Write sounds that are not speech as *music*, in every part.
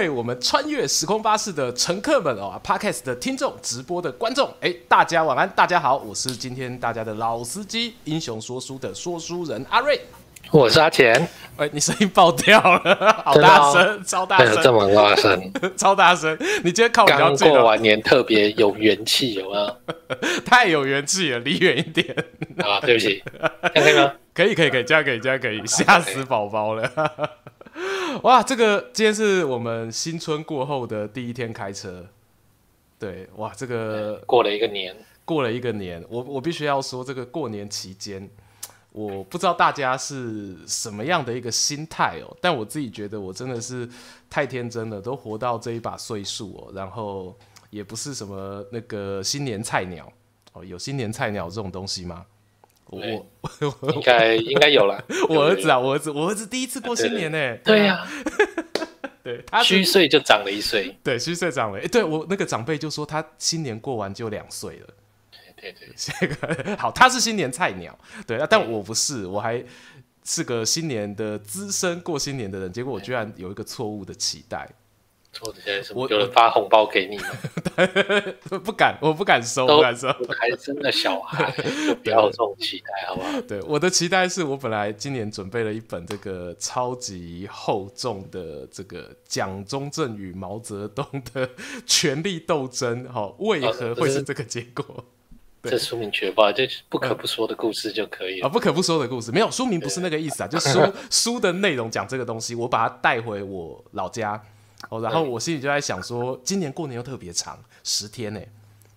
各位我们穿越时空巴士的乘客们哦，Podcast 的听众、直播的观众，哎，大家晚安，大家好，我是今天大家的老司机，英雄说书的说书人阿瑞，我是阿钱，哎，你声音爆掉了，*laughs* 好大声，哦、超大声，这么大声，*laughs* 超大声，你今天靠比较近，刚过完年特别有元气，有没有？*laughs* 太有元气了，离远一点。啊，对不起，可以吗？可以，可以，可以，这样可以，这样可以，吓死宝宝了。哇，这个今天是我们新春过后的第一天开车，对，哇，这个过了一个年，过了一个年，我我必须要说，这个过年期间，我不知道大家是什么样的一个心态哦，但我自己觉得我真的是太天真了，都活到这一把岁数哦，然后也不是什么那个新年菜鸟哦，有新年菜鸟这种东西吗？我我应该应该有了。*laughs* 我儿子啊，我儿子，我儿子第一次过新年呢。对呀，*laughs* 对他虚岁就长了一岁。对，虚岁长了。哎，对我那个长辈就说他新年过完就两岁了。对对，*laughs* 这个好，他是新年菜鸟。对啊，但我不是，我还是个新年的资深过新年的人。结果我居然有一个错误的期待。错的现在是我有人发红包给你吗？*laughs* 不敢，我不敢收，不敢收。还真的小孩，*laughs* 不要这种期待，好不好？对，我的期待是我本来今年准备了一本这个超级厚重的这个蒋中正与毛泽东的权力斗争，哈，为何会是这个结果？这书名绝吧，这不可不说的故事就可以了。啊，不可不说的故事，没有书名不是那个意思啊，就书 *laughs* 书的内容讲这个东西，我把它带回我老家。哦，然后我心里就在想说，今年过年又特别长，十天呢，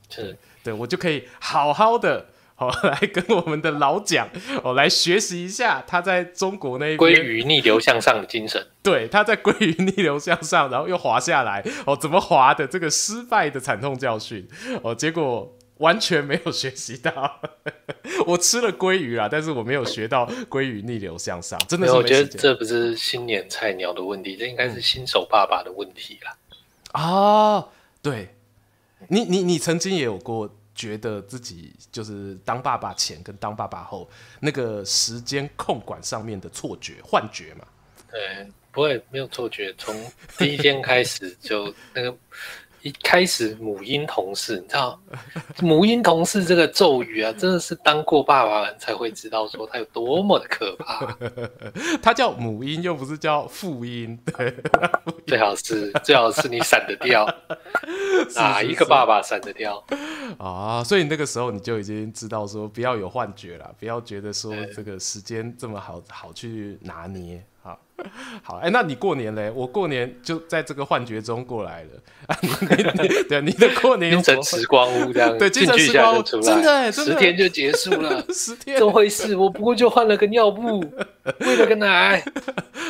是，对，我就可以好好的哦来跟我们的老蒋哦来学习一下他在中国那边鲑鱼逆流向上的精神，对，他在归于逆流向上，然后又滑下来哦，怎么滑的这个失败的惨痛教训。哦，结果。完全没有学习到，*laughs* 我吃了鲑鱼啊，但是我没有学到鲑鱼逆流向上，真的是。我觉得这不是新年菜鸟的问题，这应该是新手爸爸的问题啦。啊、哦，对，你你你曾经也有过觉得自己就是当爸爸前跟当爸爸后那个时间控管上面的错觉、幻觉嘛？对，不会没有错觉，从第一天开始就那个。一开始母婴同事，你知道，*laughs* 母婴同事这个咒语啊，真的是当过爸爸人才会知道，说它有多么的可怕。*laughs* 它叫母婴，又不是叫父婴。对，*laughs* 最好是最好是你闪得掉，哪一个爸爸闪得掉啊？所以那个时候你就已经知道说，不要有幻觉了，不要觉得说这个时间这么好好去拿捏。*laughs* 好，哎、欸，那你过年嘞？我过年就在这个幻觉中过来了。*laughs* 啊、你你对，你的过年精神时光屋这样，对，精神时光屋真的，真的十天就结束了，*laughs* 十天，怎么回事？我不过就换了个尿布，喂了个奶。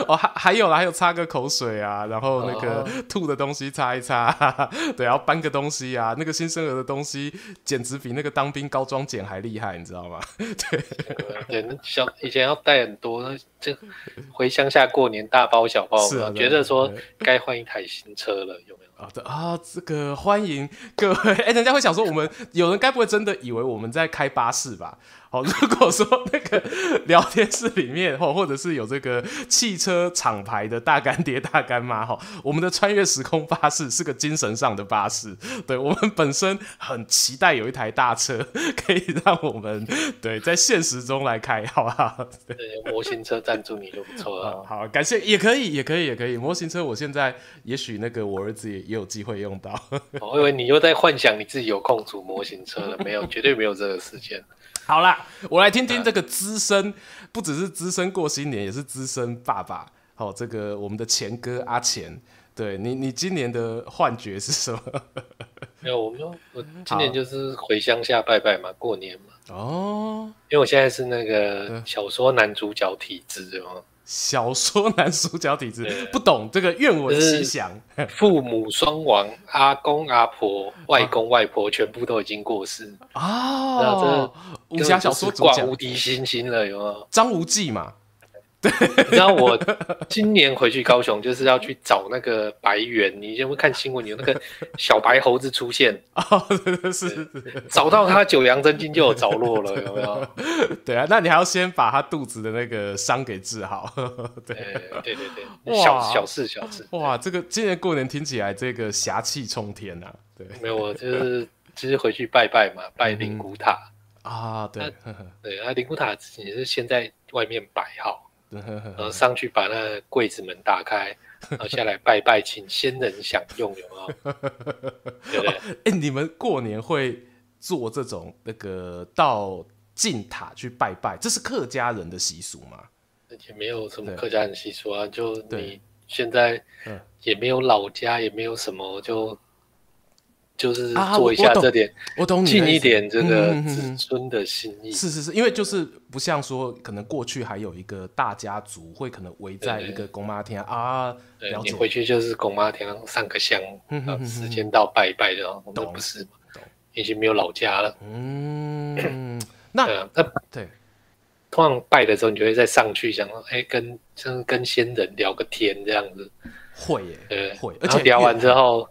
哦，还还有啦，还有擦个口水啊，然后那个吐的东西擦一擦，哦、对，然后搬个东西啊，那个新生儿的东西简直比那个当兵高装检还厉害，你知道吗？对，对，那小以前要带很多，这回乡下过年大包小包，是啊，觉得说该换一台新车了，有没有？啊的啊，这个欢迎各位，*laughs* 哎，人家会想说，我们有人该不会真的以为我们在开巴士吧？哦，*laughs* 如果说那个聊天室里面，或或者是有这个汽车厂牌的大干爹大干妈，哈，我们的穿越时空巴士是个精神上的巴士，对，我们本身很期待有一台大车 *laughs* 可以让我们对在现实中来开，好不好？对，模型车赞助你就不错了。*laughs* 哦，好，感谢，也可以，也可以，也可以。模型车，我现在也许那个我儿子也也有机会用到。我以为你又在幻想你自己有空组模型车了，没有，绝对没有这个时间。好啦，我来听听这个资深，不只是资深过新年，也是资深爸爸。好，这个我们的钱哥阿钱，对你，你今年的幻觉是什么？没有，我们我今年就是回乡下拜拜嘛，过年嘛。哦，因为我现在是那个小说男主角体质，对吗？小说男主角体质不懂这个愿闻其详，父母双亡，阿公阿婆、外公外婆全部都已经过世啊！这武侠小说主角无敌星星了，有没有？张无忌嘛？对，*laughs* 你知道我今年回去高雄就是要去找那个白猿，你有没有看新闻？有那个小白猴子出现 *laughs* 哦，是是，找到他九阳真经就有着落了，有没有？*laughs* 对啊，那你还要先把他肚子的那个伤给治好。对对对对，小小事小事。哇，这个今年过年听起来这个侠气冲天呐。对，没有，我就是其实回去拜拜嘛，拜灵骨塔啊，对对，啊，灵骨塔也是先在外面摆好。然后上去把那柜子门打开，*laughs* 然后下来拜拜，请仙人享用，有没有？*laughs* 对不对？哎、欸，你们过年会做这种那个到进塔去拜拜，这是客家人的习俗吗？也没有什么客家人习俗啊，就你现在也没有老家，也没有什么就。就是做一下这点，我懂你，尽一点这个子孙的心意。是是是，因为就是不像说，可能过去还有一个大家族会可能围在一个公妈厅啊。对，你回去就是公妈厅上个香，时间到拜一拜的，我们不是，已经没有老家了。嗯，*coughs* 那那对，通常拜的时候，你就会再上去想说，哎，跟跟跟先人聊个天这样子。会耶，对，会，而且聊完之后，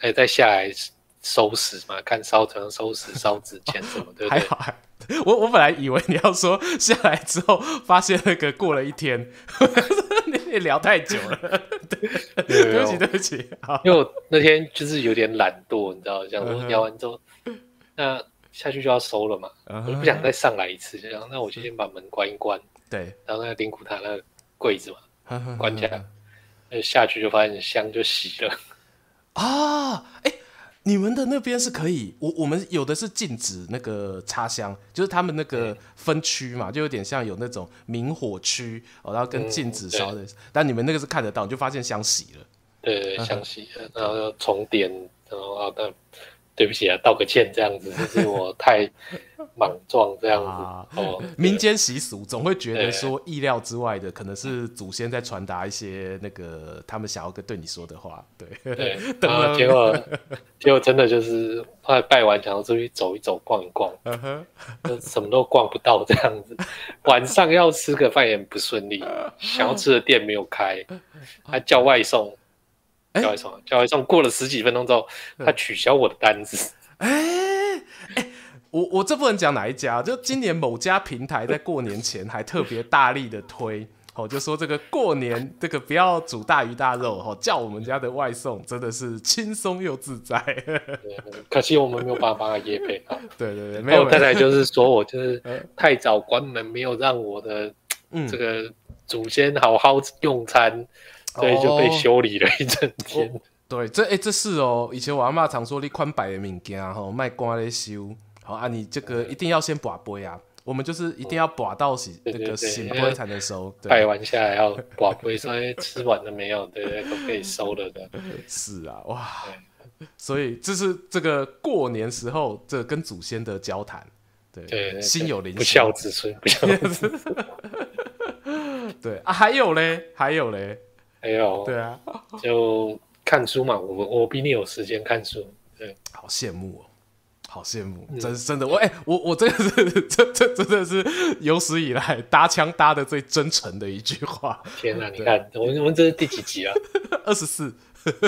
哎，再下来。收拾嘛，*laughs* 看烧成收拾烧纸钱什么，对不对？还好，还我我本来以为你要说下来之后发现那个过了一天，*laughs* 你也聊太久了，*laughs* 对，对不起对不起，因为我那天就是有点懒惰，你知道，这样说聊完之后，那下去就要收了嘛，我就不想再上来一次，这样，那我就先把门关一关，对，然后那个灵骨塔那个柜子嘛，关起来，那下去就发现香就熄了。啊，哎。你们的那边是可以，我我们有的是禁止那个插香，就是他们那个分区嘛，就有点像有那种明火区哦，然后跟禁止烧的，但你们那个是看得到，你就发现香熄了，对，香熄了，然后重点，然后啊，那对不起啊，道个歉，这样子，*laughs* 就是我太莽撞这样子哦。民间习俗总会觉得说意料之外的，可能是祖先在传达一些那个他们想要跟对你说的话，对，对，*laughs* 然后结果结果真的就是后来拜完，想要出去走一走、逛一逛，就什么都逛不到这样子。*laughs* 晚上要吃个饭也不顺利，想要吃的店没有开，还叫外送。叫外送，叫外送，过了十几分钟之后，他取消我的单子。哎哎、欸欸，我我这不能讲哪一家，就今年某家平台在过年前还特别大力的推，*laughs* 哦，就说这个过年这个不要煮大鱼大肉，哦，叫我们家的外送真的是轻松又自在。可惜我们没有办法帮他业配 *laughs* 啊。对对对，没有。太太就是说我就是 *laughs* 太早关门，没有让我的这个祖先好好用餐。对，就被修理了一整天。哦、对，这哎、欸，这是哦。以前我阿妈常说，你宽摆的物件吼，卖光来修。好啊，你这个一定要先拔杯啊。我们就是一定要拔到洗那个洗杯才能收。拜完下来要拔杯，说吃完了没有？对对，都可以收了的。*laughs* 是啊，哇。所以这是这个过年时候，这个、跟祖先的交谈。对对，心有灵犀。不孝子孙，不孝子孙。*laughs* 对啊，还有嘞，还有嘞。还有，对啊，就看书嘛。我我比你有时间看书，对，好羡慕哦，好羡慕，真真的，我哎，我我真的是，*laughs* 这这真的是有史以来搭腔搭的最真诚的一句话。天哪，你看，我们我们这是第几集啊？*laughs* 二十四，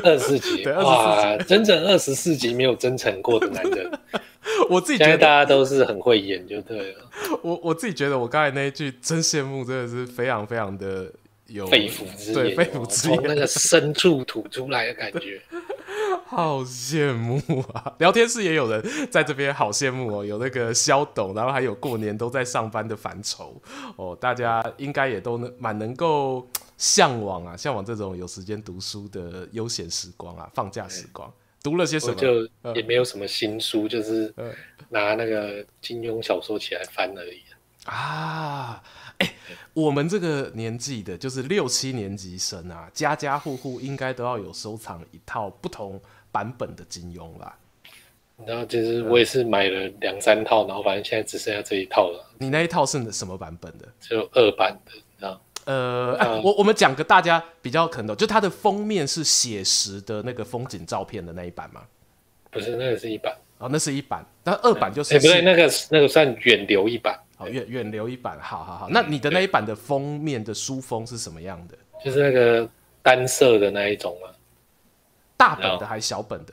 二十四集，哇，整整二十四集没有真诚过的男人。*laughs* 我自己觉得大家都是很会演，就对了。我我自己觉得，我刚才那一句真羡慕，真的是非常非常的。有肺腑之言，肺腑之言，从那个深处吐出来的感觉，*laughs* 好羡慕啊！聊天室也有人在这边，好羡慕哦。有那个肖董，然后还有过年都在上班的烦愁哦。大家应该也都能蛮能够向往啊，向往这种有时间读书的悠闲时光啊，放假时光。读了些什么？就也没有什么新书，就是拿那个金庸小说起来翻而已啊。欸、我们这个年纪的，就是六七年级生啊，家家户户应该都要有收藏一套不同版本的金庸吧？然后其实我也是买了两三套，然后反正现在只剩下这一套了。你那一套是什么版本的？就二版的，你知道？呃，我我们讲个大家比较可能，就它的封面是写实的那个风景照片的那一版吗？不是，那个是一版。哦，那是一版，那二版就是、欸、不对，那个那个算远流一版。好，远远留一版，好好好。那你的那一版的封面的书封是什么样的？就是那个单色的那一种啊。大本的还是小本的？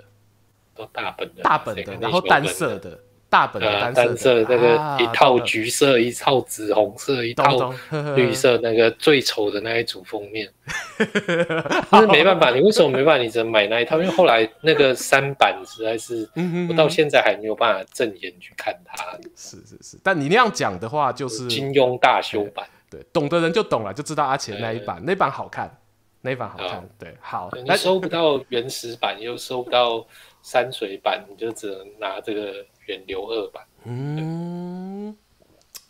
都大本的。大本的，然后单色的。大本的单色，单色那个一套橘色，一套紫红色，一套绿色，那个最丑的那一组封面。*laughs* 但是没办法，你为什么没办法？你只能买那一套，因为后来那个三版实在是，我到现在还没有办法正眼去看它。是是是，但你那样讲的话，就是金庸大修版。对，懂的人就懂了，就知道阿钱那一版，那版好看，那版好看。对，好，你收不到原始版，又收不到山水版，你就只能拿这个。远流二版，嗯，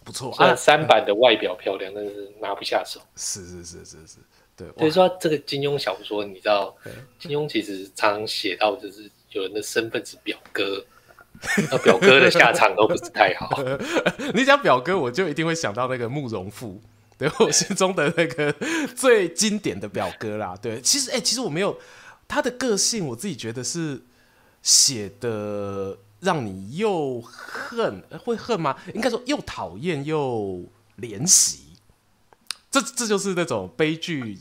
不错。虽然三版的外表漂亮，但是拿不下手。是是是是是，对。所以说这个金庸小说，你知道，金庸其实常常写到，就是有人的身份是表哥，*laughs* 那表哥的下场都不是太好。*laughs* 你讲表哥，我就一定会想到那个慕容复，对我心中的那个最经典的表哥啦。对，其实哎、欸，其实我没有他的个性，我自己觉得是写的。让你又恨，会恨吗？应该说又讨厌又怜惜，这这就是那种悲剧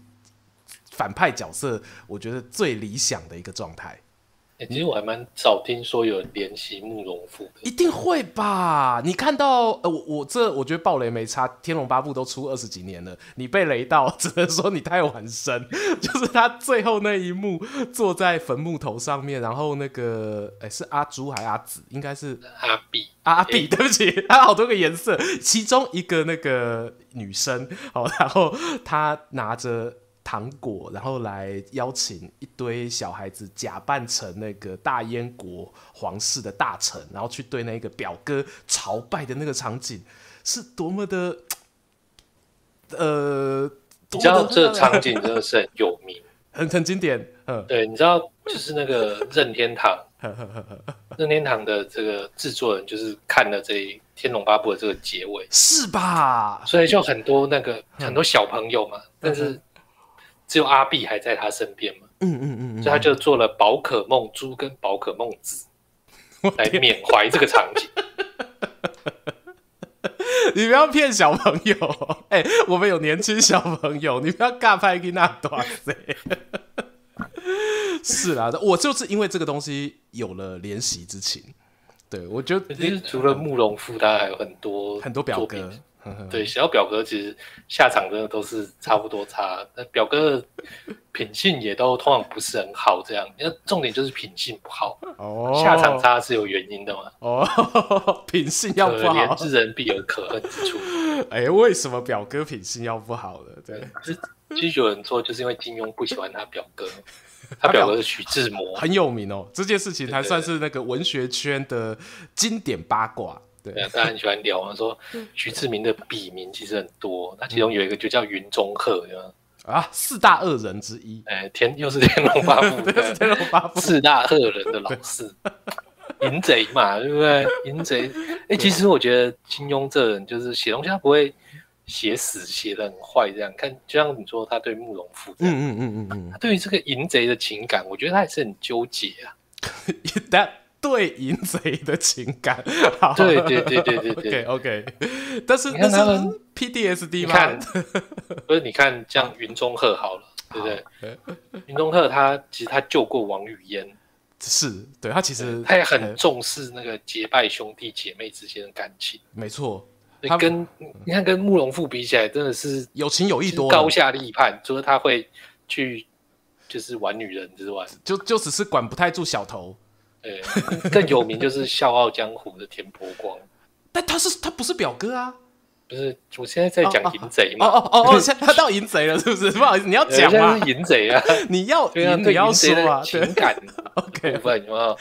反派角色，我觉得最理想的一个状态。欸、其实我还蛮少听说有人怜惜慕容复的，一定会吧？你看到呃，我我这我觉得暴雷没差，《天龙八部》都出二十几年了，你被雷到，*laughs* 只能说你太晚生。就是他最后那一幕，坐在坟墓头上面，然后那个哎、欸、是阿朱还是阿紫？应该是阿碧，阿碧，对不起，他好多个颜色，其中一个那个女生，好，然后他拿着。糖果，然后来邀请一堆小孩子假扮成那个大燕国皇室的大臣，然后去对那个表哥朝拜的那个场景，是多么的，*tsk* 呃，你知道这场景真的是很有名，*laughs* 很很经典。嗯，对，你知道就是那个任天堂，*laughs* 任天堂的这个制作人就是看了这《天龙八部》的这个结尾，是吧？所以就很多那个很多小朋友嘛，但是。只有阿碧还在他身边嘛？嗯嗯嗯，所以他就做了宝可梦猪跟宝可梦子来缅怀这个场景。*laughs* 你不要骗小朋友，*laughs* 哎、欸，我们有年轻小朋友，*laughs* 你不要尬拍给那段子。是啦，我就是因为这个东西有了怜惜之情。对，我觉得其实除了慕容复，他还有很多很多表哥。*laughs* 对，小表哥其实下场真的都是差不多差，那表哥的品性也都通常不是很好，这样。那重点就是品性不好，哦，下场差是有原因的嘛。哦，*laughs* 品性要不好，可怜之人必有可恨之处。哎、欸，为什么表哥品性要不好了？对，其实有人说，就是因为金庸不喜欢他表哥，*laughs* 他表哥是徐志摩，很有名哦。这件事情还算是那个文学圈的经典八卦。对，大家很喜欢聊啊，说徐志明的笔名其实很多，他其中有一个就叫云中鹤，对吧？啊，四大恶人之一，哎，天又是天龙八部，*laughs* 天龙八部四大恶人的老四，淫贼嘛，对不对？*laughs* 淫贼，哎，其实我觉得金庸这人就是写东西，他不会写死，写得很坏，这样看，就像你说他对慕容复，嗯嗯嗯嗯嗯，他对于这个淫贼的情感，我觉得他也是很纠结啊。*laughs* That 对淫贼的情感，*laughs* 对对对对对对，OK OK。但是那是 PTSD 吗？*laughs* 不是，你看像云中鹤好了，对不对？云中鹤他其实他救过王语嫣，是对他其实他也很重视那个结拜兄弟姐妹之间的感情。没错，他跟你看跟慕容复比起来，真的是有情有义多，高下立判。除了他会去就是玩女人之外，就就只是管不太住小头。对，更有名就是《笑傲江湖》的田伯光，但他是他不是表哥啊？不是，我现在在讲淫贼嘛？哦哦哦哦，*laughs* 现在他到淫贼了，是不是？不好意思，你要讲吗？淫贼啊！你要你要说啊，情感 *laughs* OK 部分有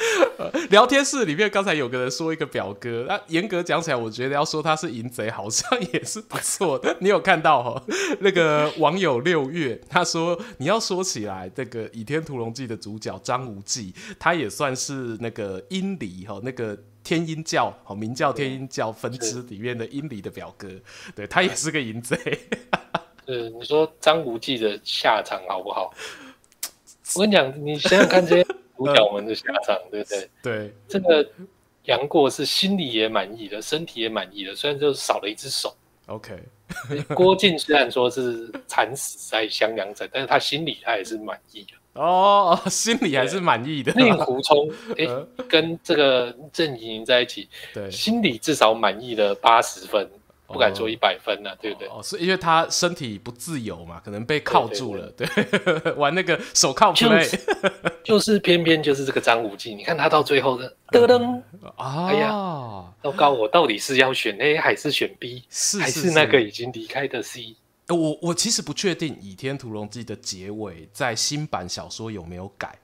聊天室里面刚才有个人说一个表哥，那严格讲起来，我觉得要说他是淫贼，好像也是不错的。*laughs* 你有看到哈？那个网友六月他说，你要说起来，这个《倚天屠龙记》的主角张无忌，他也算是那个阴离哈那个。天鹰教，好，明教天鹰教分支里面的阴离的表哥，对，他也是个淫贼。*laughs* 呃，你说张无忌的下场好不好？*tsk* 我跟你讲，你想想看这些 *laughs* 主角们的下场，对不对？*laughs* 对，这个杨过是心里也满意的，身体也满意的，虽然就少了一只手。OK，郭靖虽然说是惨死在襄阳城，但是他心里他也是满意的。哦，心里还是满意的。令狐冲 *laughs* 哎，跟这个郑盈盈在一起，对，心里至少满意了八十分。不敢说一百分呢、啊，对不对？哦，是因为他身体不自由嘛，可能被铐住了，对，对，对，对，*laughs* 玩那个手铐 play，就是、就是偏偏就是这个张无忌，你看他到最后的噔噔。啊，哎呀，糟糕，我到底是要选 A 还是选 B，是，是，是还是那个已经离开的 C？我我其实不确定《倚天屠龙记》的结尾在新版小说有没有改。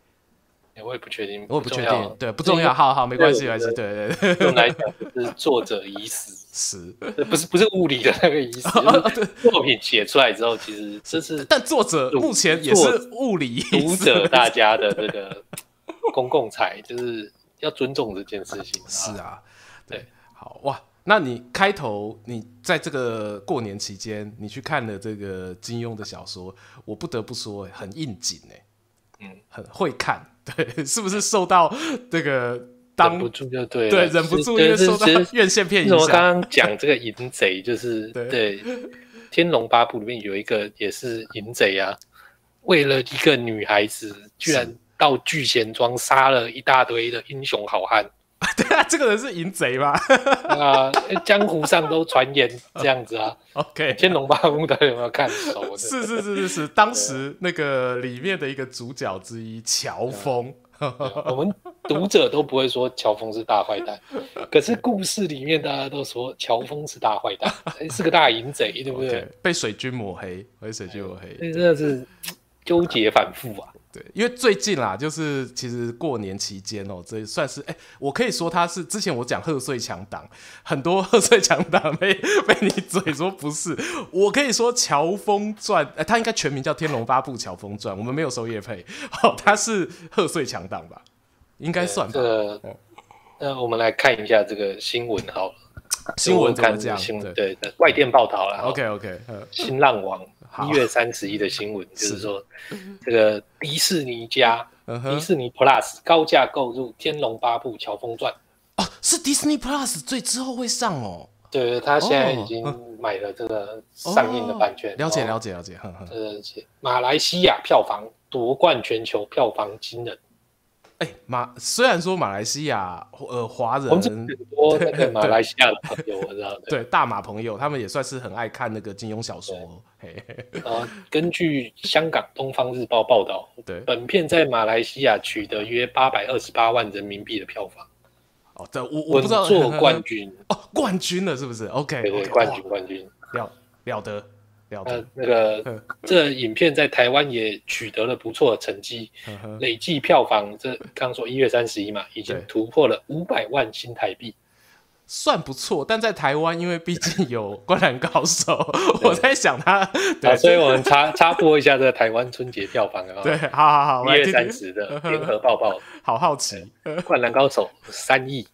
我也不确定，我也不确定，对，不重要，好好，没关系，没关系，对对对。用来讲就是作者已死，*laughs* 死，不是不是物理的那个已死。*laughs* 作品写出来之后，其实这是，但作者目前也是物理读者大家的 *laughs* 这个公共财，就是要尊重这件事情。是啊，对，好哇，那你开头你在这个过年期间，你去看了这个金庸的小说，我不得不说很应景哎，嗯，很会看。*laughs* 对，是不是受到这个当不住就对对，忍不住因为受到院线片影响。我刚刚讲这个淫贼，就是 *laughs* 对《天龙八部》里面有一个也是淫贼啊，为了一个女孩子，居然到聚贤庄杀了一大堆的英雄好汉。*laughs* 对啊，这个人是淫贼吧？*laughs* 啊，江湖上都传言这样子啊。OK，天龙八部大家有没有看熟？是是是是是，当时那个里面的一个主角之一乔峰。我们读者都不会说乔峰是大坏蛋，*laughs* 可是故事里面大家都说乔峰是大坏蛋，是个大淫贼，对不对？Okay, 被水军抹黑，被水军抹黑，真的是纠结反复啊。对，因为最近啦，就是其实过年期间哦、喔，这算是哎、欸，我可以说他是之前我讲贺岁强档，很多贺岁强档被被你嘴说不是，我可以说《乔峰传》哎，他应该全名叫《天龙八部·乔峰传》，我们没有收业配，好、喔，他是贺岁强档吧？应该算吧。这个，那我们来看一下这个新闻好了，新闻看这样，新闻对，对外电报道了，OK OK，新浪网。一月三十一的新闻就是说，这个迪士尼家、迪士尼 Plus 高价购入《天龙八部·乔峰传》哦，是 Disney Plus 最之后会上哦。对，他现在已经买了这个上映的版权。了解，了解，了解。呃，马来西亚票房夺冠全球，票房惊人。哎，马虽然说马来西亚呃华人，我们很多那个马来西亚的朋友，我知道，对大马朋友，他们也算是很爱看那个金庸小说。嘿，呃，根据香港《东方日报》报道，对，本片在马来西亚取得约八百二十八万人民币的票房。哦，这，我我不知道做 *laughs* 冠军哦，冠军了是不是？OK，对，冠军冠军了了得。呃，那个这影片在台湾也取得了不错的成绩，累计票房这刚说一月三十一嘛，已经突破了五百万新台币，算不错。但在台湾，因为毕竟有《灌篮高手》，*laughs* 我在想他，对，所以我们插 *laughs* 插播一下这个台湾春节票房啊。对，好好好，一月三十的联合报报，*laughs* 好好奇，《灌篮高手》三亿。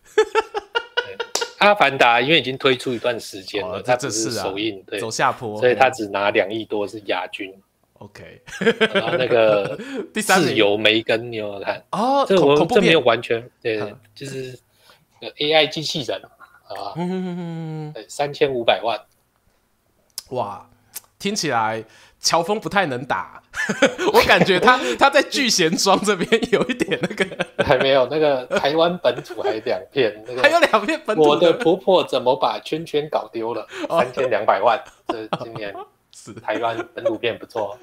阿凡达因为已经推出一段时间了，它只是首映，对，走下坡，所以它只拿两亿多是亚军。OK，然后那个 *laughs* 第三自由梅根你有没有看？哦，这我这没有完全对，就是 AI 机器人啊，对，三千五百万，哇，听起来乔峰不太能打。*laughs* 我感觉他 *laughs* 他在聚贤庄这边有一点那个，还没有那个台湾本土还有两片，那个还有两片本土。我的婆婆怎么把圈圈搞丢了？三千两百万，这今年 *laughs* 是台湾本土片不错。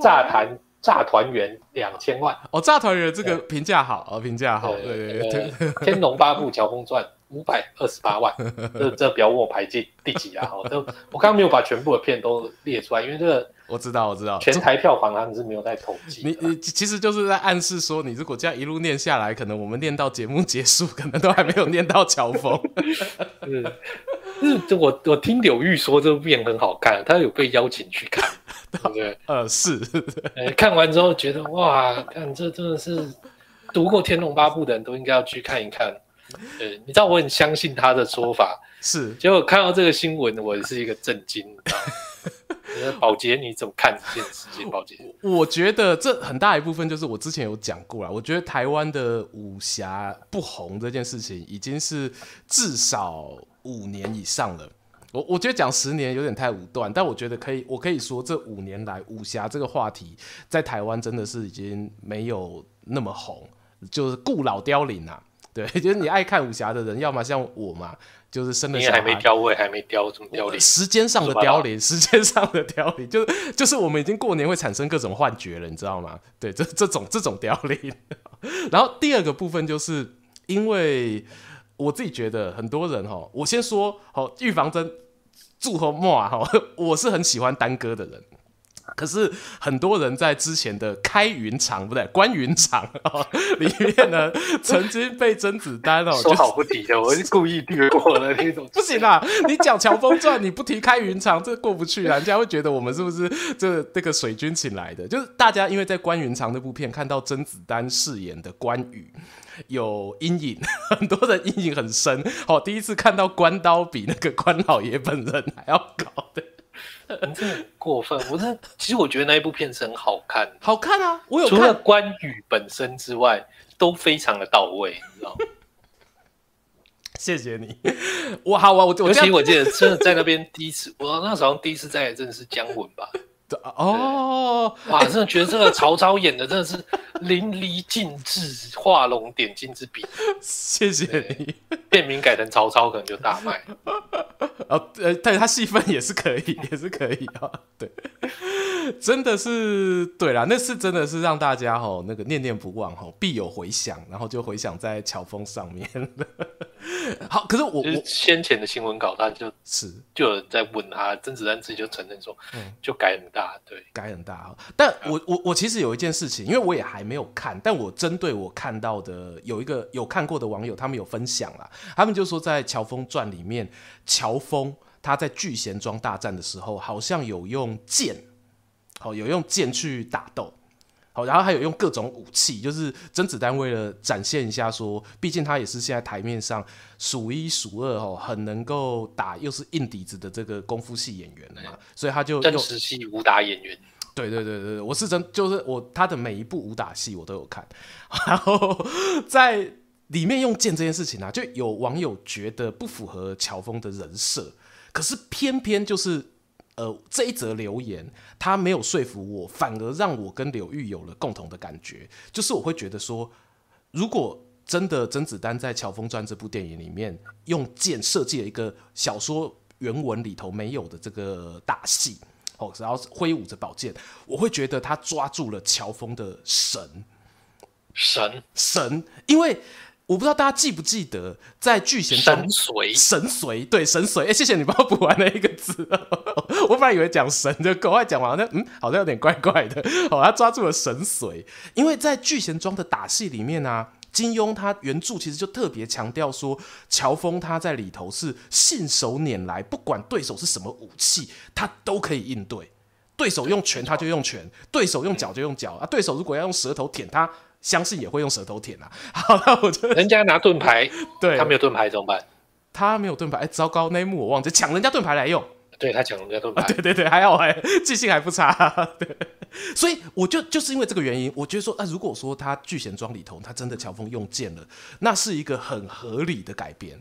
炸团炸团圆两千万哦，炸团圆这个评价好哦，评价好。对对对，天龙八部乔峰传五百二十八万，这这不要问我排进第几啊？我都我刚刚没有把全部的片都列出来，因为这个。我知道，我知道，全台票房他们是没有在统计。你你其实就是在暗示说，你如果这样一路念下来，可能我们念到节目结束，可能都还没有念到乔峰。*laughs* 是，是，我我听柳玉说这部片很好看，他有被邀请去看，对不对？*laughs* 呃，是。*laughs* 看完之后觉得哇，看这真的是读过《天龙八部》的人都应该要去看一看。*laughs* 对，你知道我很相信他的说法，*laughs* 是。结果看到这个新闻，我是一个震惊，你知道 *laughs* 宝杰你怎么看这件事情？保洁，我觉得这很大一部分就是我之前有讲过了。我觉得台湾的武侠不红这件事情，已经是至少五年以上了。我我觉得讲十年有点太武断，但我觉得可以，我可以说这五年来武侠这个话题在台湾真的是已经没有那么红，就是故老凋零啊。对，*laughs* 就是你爱看武侠的人，要么像我嘛，就是生了小孩，还没凋位，还没凋，怎么凋零？时间上的凋零，时间上的凋零，就是就是我们已经过年会产生各种幻觉了，你知道吗？对，这这种这种凋零。*laughs* 然后第二个部分就是因为我自己觉得很多人哈，我先说好，预防针。祝贺莫啊！哈，*laughs* 我是很喜欢丹哥的人，可是很多人在之前的开云场不对，关云长 *laughs* 哦里面呢，曾经被甄子丹哦 *laughs* 说好不提的，我是故意略过的那种。不行啦，你讲《乔峰传》，你不提开云长，这过不去啊！人家会觉得我们是不是这这个水军请来的？就是大家因为在关云长那部片看到甄子丹饰演的关羽。有阴影，*laughs* 很多人阴影很深。哦，第一次看到关刀比那个关老爷本人还要高的，真的很过分。我真的，其实我觉得那一部片是很好看，好看啊！我有看除了关羽本身之外，都非常的到位，你知道吗？*laughs* 谢谢你，我好啊，我我其实我记得真的在那边第一次，我那时候第一次在真的是姜文吧。哦，哇！真的觉得这个曹操演的真的是淋漓尽致，画龙点睛之笔。谢谢你，片名改成曹操可能就大卖。哦，呃，对他戏份也是可以，也是可以啊。对，*laughs* 真的是对啦，那是真的是让大家吼那个念念不忘吼，必有回响，然后就回响在乔峰上面。*laughs* 好，可是我我先前的新闻稿，他就是就有人在问他，甄子丹自己就承认说，嗯，就改很大，对，改很大。但我我我其实有一件事情，因为我也还没有看，但我针对我看到的有一个有看过的网友，他们有分享啦，他们就说在《乔峰传》里面，乔峰他在聚贤庄大战的时候，好像有用剑，好有用剑去打斗。好，然后还有用各种武器，就是甄子丹为了展现一下，说，毕竟他也是现在台面上数一数二哦，很能够打又是硬底子的这个功夫戏演员嘛，所以他就真实戏武打演员。对对对对，我是真就是我他的每一部武打戏我都有看，*laughs* 然后在里面用剑这件事情啊，就有网友觉得不符合乔峰的人设，可是偏偏就是。呃，这一则留言他没有说服我，反而让我跟柳玉有了共同的感觉，就是我会觉得说，如果真的甄子丹在《乔峰传》这部电影里面用剑设计了一个小说原文里头没有的这个打戏，哦，然后挥舞着宝剑，我会觉得他抓住了乔峰的神，神神，因为。我不知道大家记不记得，在巨贤庄神髓神髓对神髓，哎、欸，谢谢你帮我补完了一个字，*laughs* 我本来以为讲神就够，快讲完了，嗯，好像有点怪怪的。哦，他抓住了神髓，因为在巨贤庄的打戏里面啊，金庸他原著其实就特别强调说，乔峰他在里头是信手拈来，不管对手是什么武器，他都可以应对。对手用拳他就用拳，对手用脚就用脚啊，对手如果要用舌头舔他。相信也会用舌头舔啊！*laughs* 好，那我就人家拿盾牌，*laughs* 对，他没有盾牌怎么办？他没有盾牌，哎、欸，糟糕，那一幕我忘记抢人家盾牌来用。对，他抢人家盾牌，*laughs* 啊，对对对，还好哎，记性还不差。对，所以我就就是因为这个原因，我觉得说，啊，如果说他聚贤庄里头他真的乔峰用剑了，那是一个很合理的改编。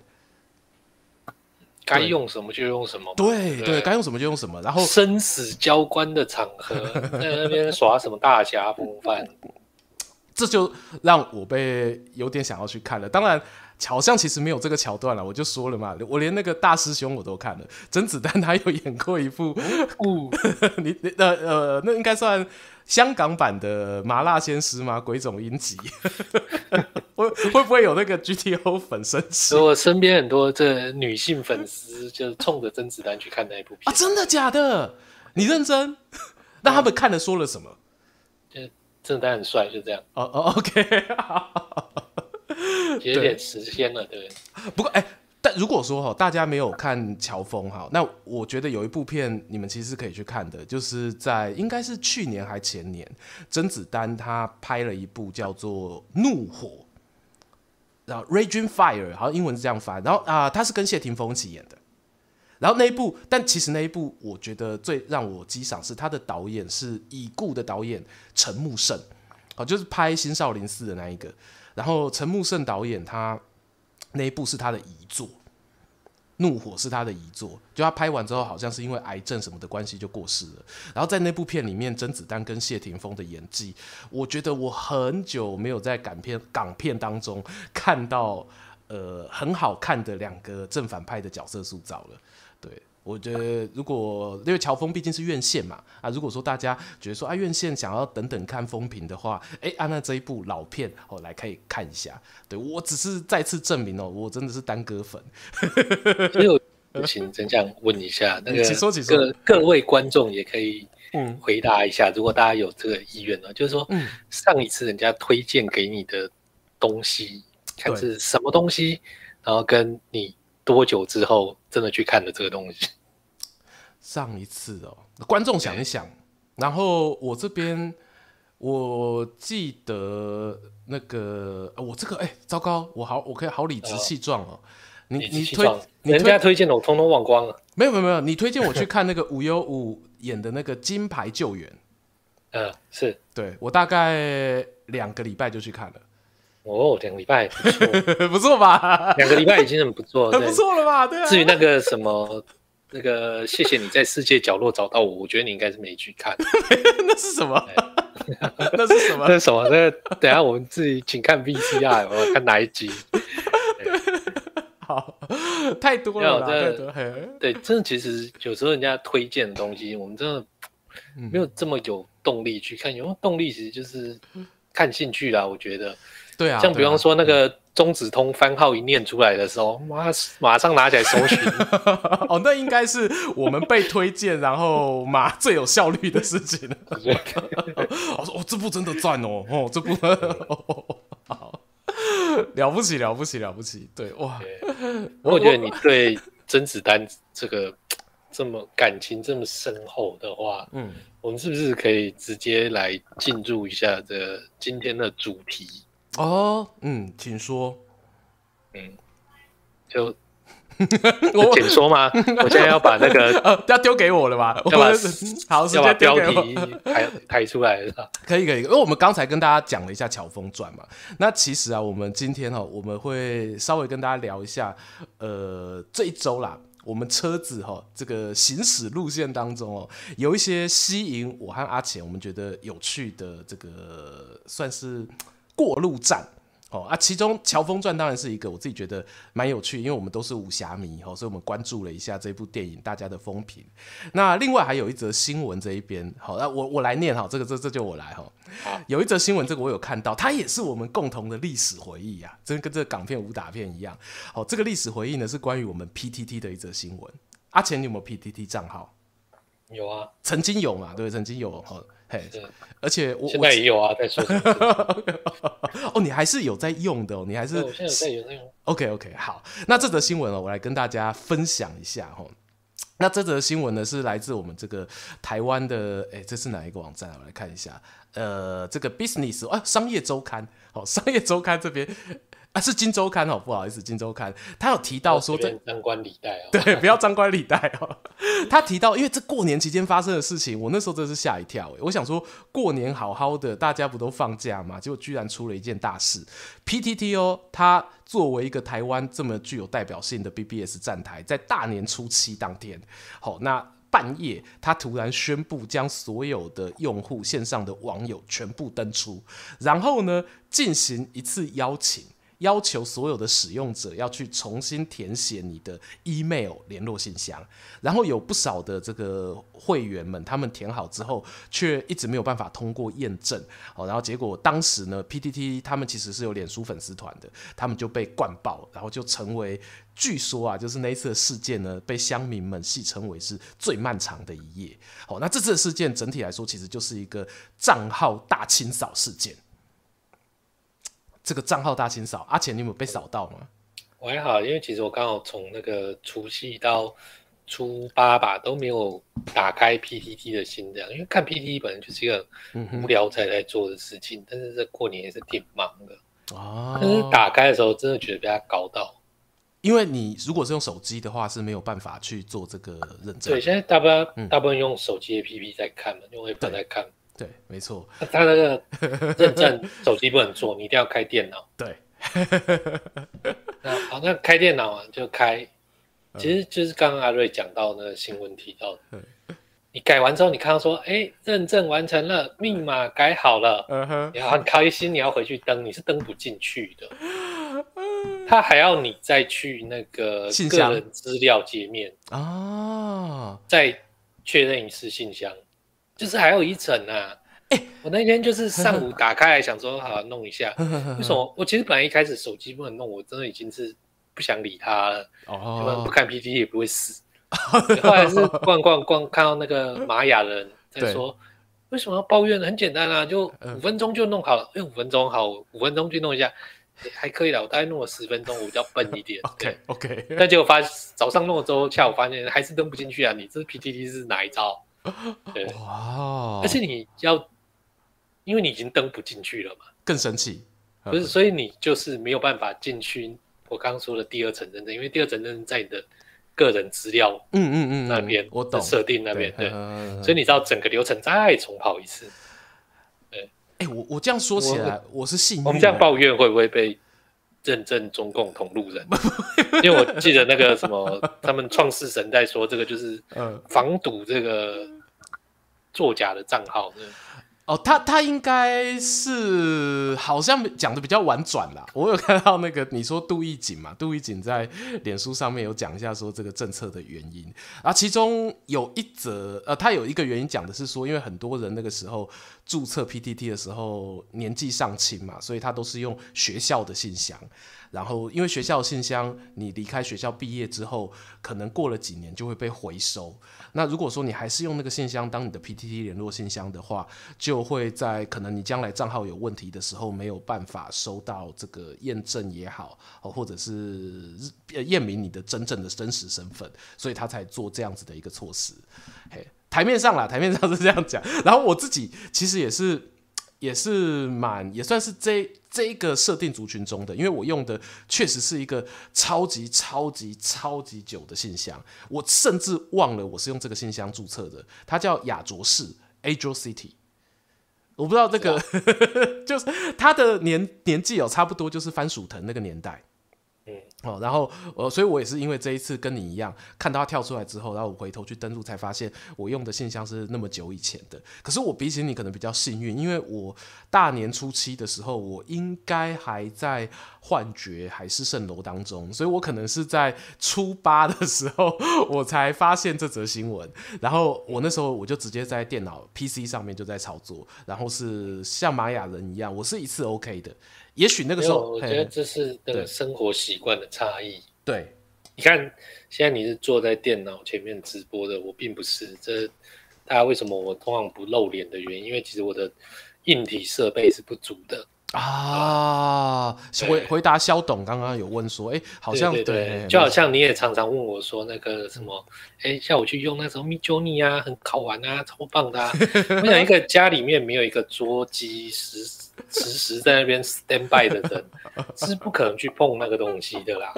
该用什么就用什么，对对，该用什么就用什么。然后生死交关的场合，在那边耍什么大侠风范。这就让我被有点想要去看了。当然，好像其实没有这个桥段了。我就说了嘛，我连那个大师兄我都看了。甄子丹他有演过一部，哦、*laughs* 你呃呃，那应该算香港版的《麻辣鲜师》吗？鬼冢英吉，*laughs* 会会不会有那个 GTO 粉生气？我身边很多这女性粉丝就冲着甄子丹去看那一部片啊！真的假的？你认真？那他们看了说了什么？甄子丹很帅，就这样。哦哦，*laughs* OK，有点时间了，对。不对？不过，哎、欸，但如果说哈，大家没有看乔峰哈，那我觉得有一部片你们其实可以去看的，就是在应该是去年还前年，甄子丹他拍了一部叫做《怒火》，然后《Raging Fire》，好像英文是这样翻，然后啊，他是跟谢霆锋一起演的。然后那一部，但其实那一部我觉得最让我激赏是他的导演是已故的导演陈木胜，哦，就是拍《新少林寺》的那一个。然后陈木胜导演他那一部是他的遗作，《怒火》是他的遗作，就他拍完之后好像是因为癌症什么的关系就过世了。然后在那部片里面，甄子丹跟谢霆锋的演技，我觉得我很久没有在港片港片当中看到呃很好看的两个正反派的角色塑造了。对，我觉得如果因为乔峰毕竟是院线嘛啊，如果说大家觉得说啊院线想要等等看风评的话，哎，那这一部老片哦来可以看一下。对，我只是再次证明哦，我真的是单哥粉。*laughs* 所以我请真相问一下，那个各各位观众也可以嗯回答一下，嗯、如果大家有这个意愿呢，就是说嗯上一次人家推荐给你的东西，看是什么东西，然后跟你。多久之后真的去看了这个东西？上一次哦，观众想一想，然后我这边我记得那个我这个哎，糟糕，我好我可以好理直气壮哦。你你推人家推荐的我通通忘光了。没有没有没有，你推荐我去 *laughs* 看那个吴悠武演的那个《金牌救援》。嗯，是对我大概两个礼拜就去看了。哦，两个礼拜不错，*laughs* 不错吧？两个礼拜已经很不错，*laughs* 很不错了吧？对啊。至于那个什么，那个谢谢你在世界角落找到我，我觉得你应该是没去看。*laughs* 那是什么？那是什么？那是什么？那等下我们自己请看 VCR，我看哪一集？好，太多了，太多。对，真的，其实有时候人家推荐的东西，我们真的没有这么有动力去看。有没有动力其实就是看兴趣啦，我觉得。对啊，像比方说那个中子通番号一念出来的时候，马马上拿起来搜寻。*laughs* 哦，那应该是我们被推荐，然后马最有效率的事情了。我 *laughs* 说哦，这部真的赞哦，哦，这部 *laughs* 好了不起，了不起，了不起。对哇，我觉得你对甄子丹这个 *tsk* 这么感情这么深厚的话，嗯，我们是不是可以直接来进入一下这今天的主题？哦，嗯，请说。嗯，就 *laughs* 我解说吗？*laughs* 我现在要把那个呃，*laughs* 要丢给我了吧？要把好，要把标题抬抬出来了。可以，可以，因为我们刚才跟大家讲了一下《乔峰传》嘛。那其实啊，我们今天哈，我们会稍微跟大家聊一下，呃，这一周啦，我们车子哈这个行驶路线当中哦，有一些吸引我和阿钱我们觉得有趣的这个算是。过路站哦啊，其中《乔峰传》当然是一个我自己觉得蛮有趣，因为我们都是武侠迷哦，所以我们关注了一下这部电影大家的风评。那另外还有一则新闻这一边，好，那我我来念哈，这个这这就我来哈。有一则新闻，这个我有看到，它也是我们共同的历史回忆呀，真跟这个港片武打片一样。好，这个历史回忆呢是关于我们 PTT 的一则新闻。阿钱，你有没有 PTT 账号？有啊，曾经有嘛？对，曾经有哈。嘿，而且我现在也有啊，在说 *laughs* 哦，你还是有在用的哦，你还是我现在有在有在用。OK OK，好，那这则新闻哦，我来跟大家分享一下哈。那这则新闻呢是来自我们这个台湾的，哎，这是哪一个网站啊？我来看一下，呃，这个 Business 啊，商业周刊，哦，商业周刊这边。啊，是金周刊哦，不好意思，金周刊他有提到说这张冠李戴哦，对，不要张冠李戴哦。他提到，因为这过年期间发生的事情，我那时候真的是吓一跳。我想说，过年好好的，大家不都放假吗？结果居然出了一件大事。PTT 哦，它作为一个台湾这么具有代表性的 BBS 站台，在大年初七当天，好，那半夜他突然宣布将所有的用户线上的网友全部登出，然后呢，进行一次邀请。要求所有的使用者要去重新填写你的 email 联络信箱，然后有不少的这个会员们，他们填好之后，却一直没有办法通过验证，哦，然后结果当时呢，PTT 他们其实是有脸书粉丝团的，他们就被灌爆，然后就成为，据说啊，就是那一次的事件呢，被乡民们戏称为是最漫长的一夜。好，那这次的事件整体来说，其实就是一个账号大清扫事件。这个账号大清扫，阿钱，你有没有被扫到吗？我还好，因为其实我刚好从那个除夕到初八吧，都没有打开 PTT 的新这样，因为看 PTT 本来就是一个无聊才在做的事情，嗯、但是这过年也是挺忙的啊。但是打开的时候，真的觉得被他搞到。因为你如果是用手机的话是没有办法去做这个认证。对，现在大部分、嗯、大部分用手机 APP 在看嘛，用 App 在看。对，没错。他那个认证手机不能做，你一定要开电脑。对。*laughs* 那好，那开电脑啊，就开。其实就是刚刚阿瑞讲到那个新闻提到的，嗯、你改完之后，你看到说，哎，认证完成了，密码改好了，然后很开心，你要回去登，你是登不进去的，他还要你再去那个个人资料界面啊，再确认一次信箱，就是还有一层啊。哎，我那天就是上午打开来想说，好弄一下，为什么？我其实本来一开始手机不能弄，我真的已经是。不想理他了，哦，不看 PPT 也不会死。*laughs* 后来是逛逛逛，看到那个玛雅人在说，为什么要抱怨呢？很简单啊，就五分钟就弄好了。哎，五分钟好，五分钟去弄一下，还可以了。我大概弄了十分钟，我比较笨一点。*laughs* OK OK。但结果发早上弄了之后，下午发现还是登不进去啊！你这 PPT 是哪一招？*laughs* 对，哇！而且你要，因为你已经登不进去了嘛，更神奇。不是，所以你就是没有办法进去。我刚刚说的第二层认证，因为第二层认证在你的个人资料，嗯嗯嗯那边，我懂设定那边，对，所以你知道整个流程再重跑一次。对，哎，我我这样说起来，我是幸运。我们这样抱怨会不会被认证中共同路人？因为我记得那个什么，*laughs* 他们创世神在说这个就是防堵这个作假的账号。哦，他他应该是好像讲的比较婉转啦。我有看到那个你说杜奕瑾嘛，杜奕瑾在脸书上面有讲一下说这个政策的原因啊，其中有一则呃，他有一个原因讲的是说，因为很多人那个时候注册 PTT 的时候年纪尚轻嘛，所以他都是用学校的信箱。然后，因为学校信箱，你离开学校毕业之后，可能过了几年就会被回收。那如果说你还是用那个信箱当你的 PTT 联络信箱的话，就会在可能你将来账号有问题的时候，没有办法收到这个验证也好，或者是验明你的真正的真实身份，所以他才做这样子的一个措施。嘿，台面上啦，台面上是这样讲。然后我自己其实也是。也是蛮也算是这这一个设定族群中的，因为我用的确实是一个超级超级超级久的信箱，我甚至忘了我是用这个信箱注册的，它叫亚卓市 Azure City，我不知道这个、啊、*laughs* 就是他的年年纪哦差不多就是番薯藤那个年代。哦，然后呃，所以我也是因为这一次跟你一样，看到它跳出来之后，然后我回头去登录，才发现我用的信箱是那么久以前的。可是我比起你可能比较幸运，因为我大年初七的时候，我应该还在幻觉海市蜃楼当中，所以我可能是在初八的时候我才发现这则新闻。然后我那时候我就直接在电脑 PC 上面就在操作，然后是像玛雅人一样，我是一次 OK 的。也许那个时候，我觉得这是那个生活习惯的差异。对，你看，现在你是坐在电脑前面直播的，我并不是。这大家为什么我通常不露脸的原因？因为其实我的硬体设备是不足的。啊，回回答肖董刚刚有问说，哎，好像对，就好像你也常常问我说那个什么，*laughs* 哎，下午去用那时候 Midjourney 啊，很好玩啊，超棒的啊。*laughs* 我想一个家里面没有一个桌机，时时时在那边 stand by 的人，*laughs* 是不可能去碰那个东西的啦。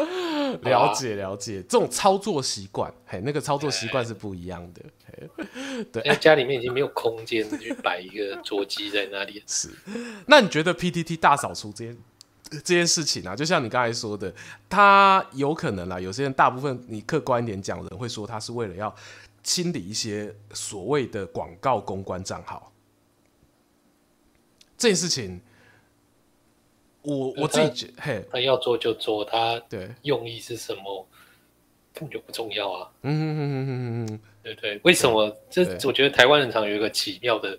了解了解，这种操作习惯，嘿，那个操作习惯是不一样的。*laughs* 对，因为家里面已经没有空间去摆一个桌机在那里。*laughs* 是，那你觉得 PTT 大扫除这件这件事情啊，就像你刚才说的，它有可能啦。有些人，大部分你客观一点讲，人会说它是为了要清理一些所谓的广告公关账号。这件事情，我我自己觉得，嘿，他要做就做，他对用意是什么？根本就不重要啊！嗯嗯嗯嗯嗯嗯，对对，为什么？这我觉得台湾人常有一个奇妙的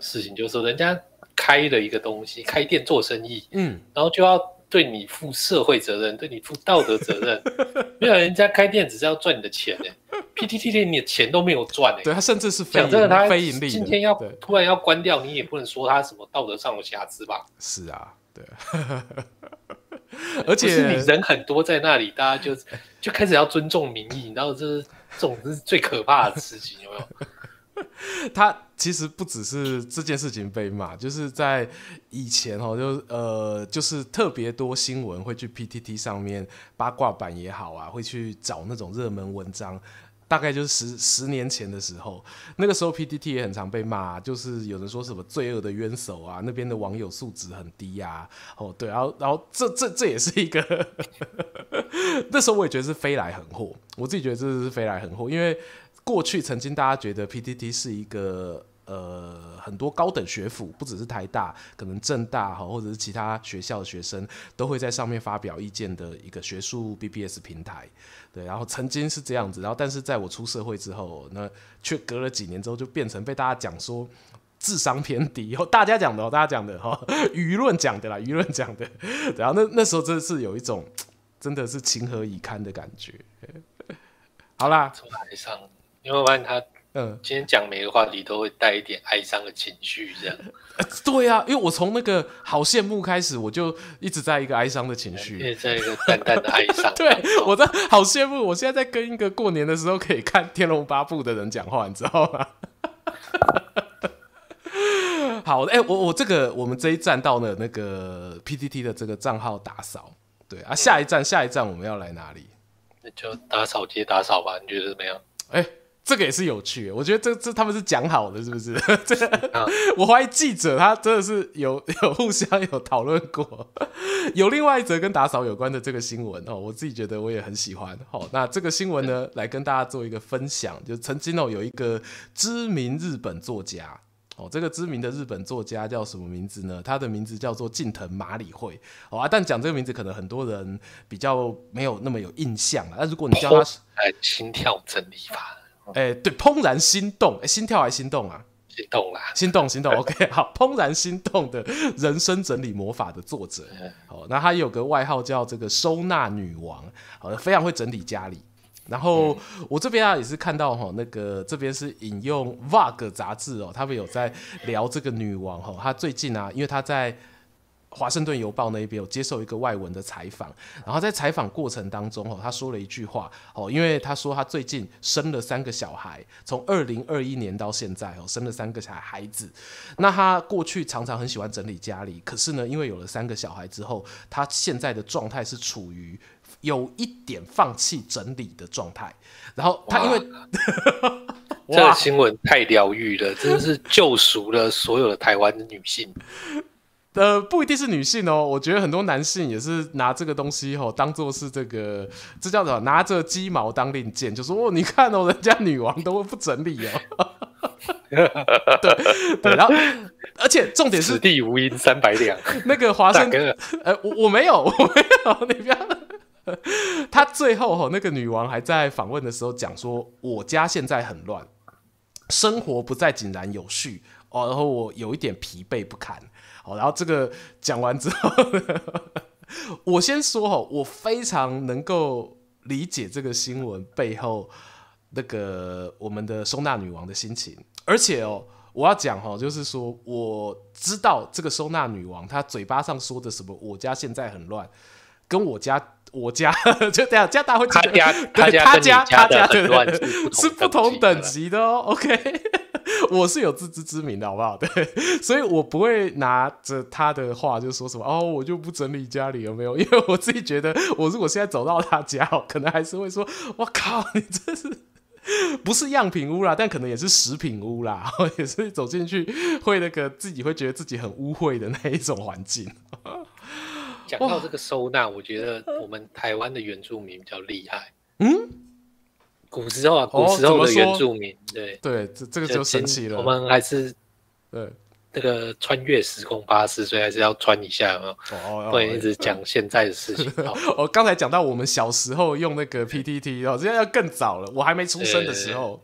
事情，就是说人家开了一个东西，开店做生意，嗯，然后就要对你负社会责任，对你负道德责任。*laughs* 没有人家开店只是要赚你的钱呢，PTT 连你的钱都没有赚呢。对他甚至是讲真的，他非盈利，今天要突然要关掉，你也不能说他什么道德上有瑕疵吧？是啊，对。而且是你人很多在那里，大家就就开始要尊重民意，你知道这是这种是最可怕的事情，有没有？*laughs* 他其实不只是这件事情被骂，就是在以前哦，就呃，就是特别多新闻会去 PTT 上面八卦版也好啊，会去找那种热门文章。大概就是十十年前的时候，那个时候 PTT 也很常被骂，就是有人说什么罪恶的冤手啊，那边的网友素质很低啊。哦，对，然后然后这这这也是一个，*laughs* 那时候我也觉得是飞来横祸，我自己觉得这是飞来横祸，因为过去曾经大家觉得 PTT 是一个。呃，很多高等学府，不只是台大，可能政大哈，或者是其他学校的学生，都会在上面发表意见的一个学术 BBS 平台。对，然后曾经是这样子，然后但是在我出社会之后，那却隔了几年之后，就变成被大家讲说智商偏低，以后大家讲的，大家讲的哈，舆论讲的啦，舆论讲的。然后那那时候真的是有一种真的是情何以堪的感觉。好啦，从台上，因为我发现他。嗯，今天讲每个话题都会带一点哀伤的情绪，这样。呃、对啊，因为我从那个好羡慕开始，我就一直在一个哀伤的情绪，*laughs* 也在一个淡淡的哀伤。*laughs* 对，我在好羡慕，我现在在跟一个过年的时候可以看《天龙八部》的人讲话，你知道吗？*laughs* 好，哎、欸，我我这个我们这一站到了那个 PTT 的这个账号打扫，对啊，下一站、嗯、下一站我们要来哪里？那就打扫街打扫吧，你觉得怎么样？哎、欸。这个也是有趣，我觉得这这他们是讲好的，是不是？*laughs* 这个我怀疑记者他真的是有 *laughs* 有互相有讨论过。有另外一则跟打扫有关的这个新闻哦，我自己觉得我也很喜欢。好，那这个新闻呢，来跟大家做一个分享。就曾经哦，有一个知名日本作家哦，这个知名的日本作家叫什么名字呢？他的名字叫做近藤麻里惠。哦啊，但讲这个名字可能很多人比较没有那么有印象啊。那如果你叫他，哎，心跳整理法。哎、欸，对，怦然心动，心跳还心动啊？心动啦，心动，心动。OK，*laughs* 好，怦然心动的人生整理魔法的作者，哦，那他有个外号叫这个收纳女王，好，非常会整理家里。然后我这边啊也是看到哈，那个这边是引用 Vogue 杂志哦，他们有在聊这个女王哈，她最近啊，因为她在。华盛顿邮报那一边有接受一个外文的采访，然后在采访过程当中，哦，他说了一句话，哦，因为他说他最近生了三个小孩，从二零二一年到现在，哦，生了三个小孩子。那他过去常常很喜欢整理家里，可是呢，因为有了三个小孩之后，他现在的状态是处于有一点放弃整理的状态。然后他因为这个新闻太疗愈了，真的是救赎了所有的台湾的女性。呃，不一定是女性哦，我觉得很多男性也是拿这个东西吼、哦，当做是这个，这叫什么？拿着鸡毛当令箭，就说哦，你看哦，人家女王都不整理哦。对对，然后而且重点是此地无银三百两。那个华生，呃，我我没有，我没有，你不要。他最后吼、哦，那个女王还在访问的时候讲说，我家现在很乱，生活不再井然有序哦，然后我有一点疲惫不堪。好然后这个讲完之后，*laughs* 我先说哈，我非常能够理解这个新闻背后那个我们的收纳女王的心情，而且哦，我要讲哈，就是说我知道这个收纳女王她嘴巴上说的什么，我家现在很乱，跟我家我家 *laughs* 就这样，这样大家会觉得他家他家他家对对是不同等级的哦，OK。*laughs* 我是有自知之明的，好不好？*laughs* 对，所以我不会拿着他的话就说什么哦，我就不整理家里有没有？因为我自己觉得，我如果现在走到他家，可能还是会说，我靠，你这是不是样品屋啦？但可能也是食品屋啦，也是走进去会那个自己会觉得自己很污秽的那一种环境。讲到这个收纳，我觉得我们台湾的原住民比较厉害。嗯。古时候啊，古时候的原住民，哦、对对，这这个就神奇了。我们还是对那个穿越时空巴士，所以还是要穿一下，有没有？哦，不能一直讲现在的事情。*laughs* 我刚才讲到我们小时候用那个 PTT 哦，现在要更早了，我还没出生的时候。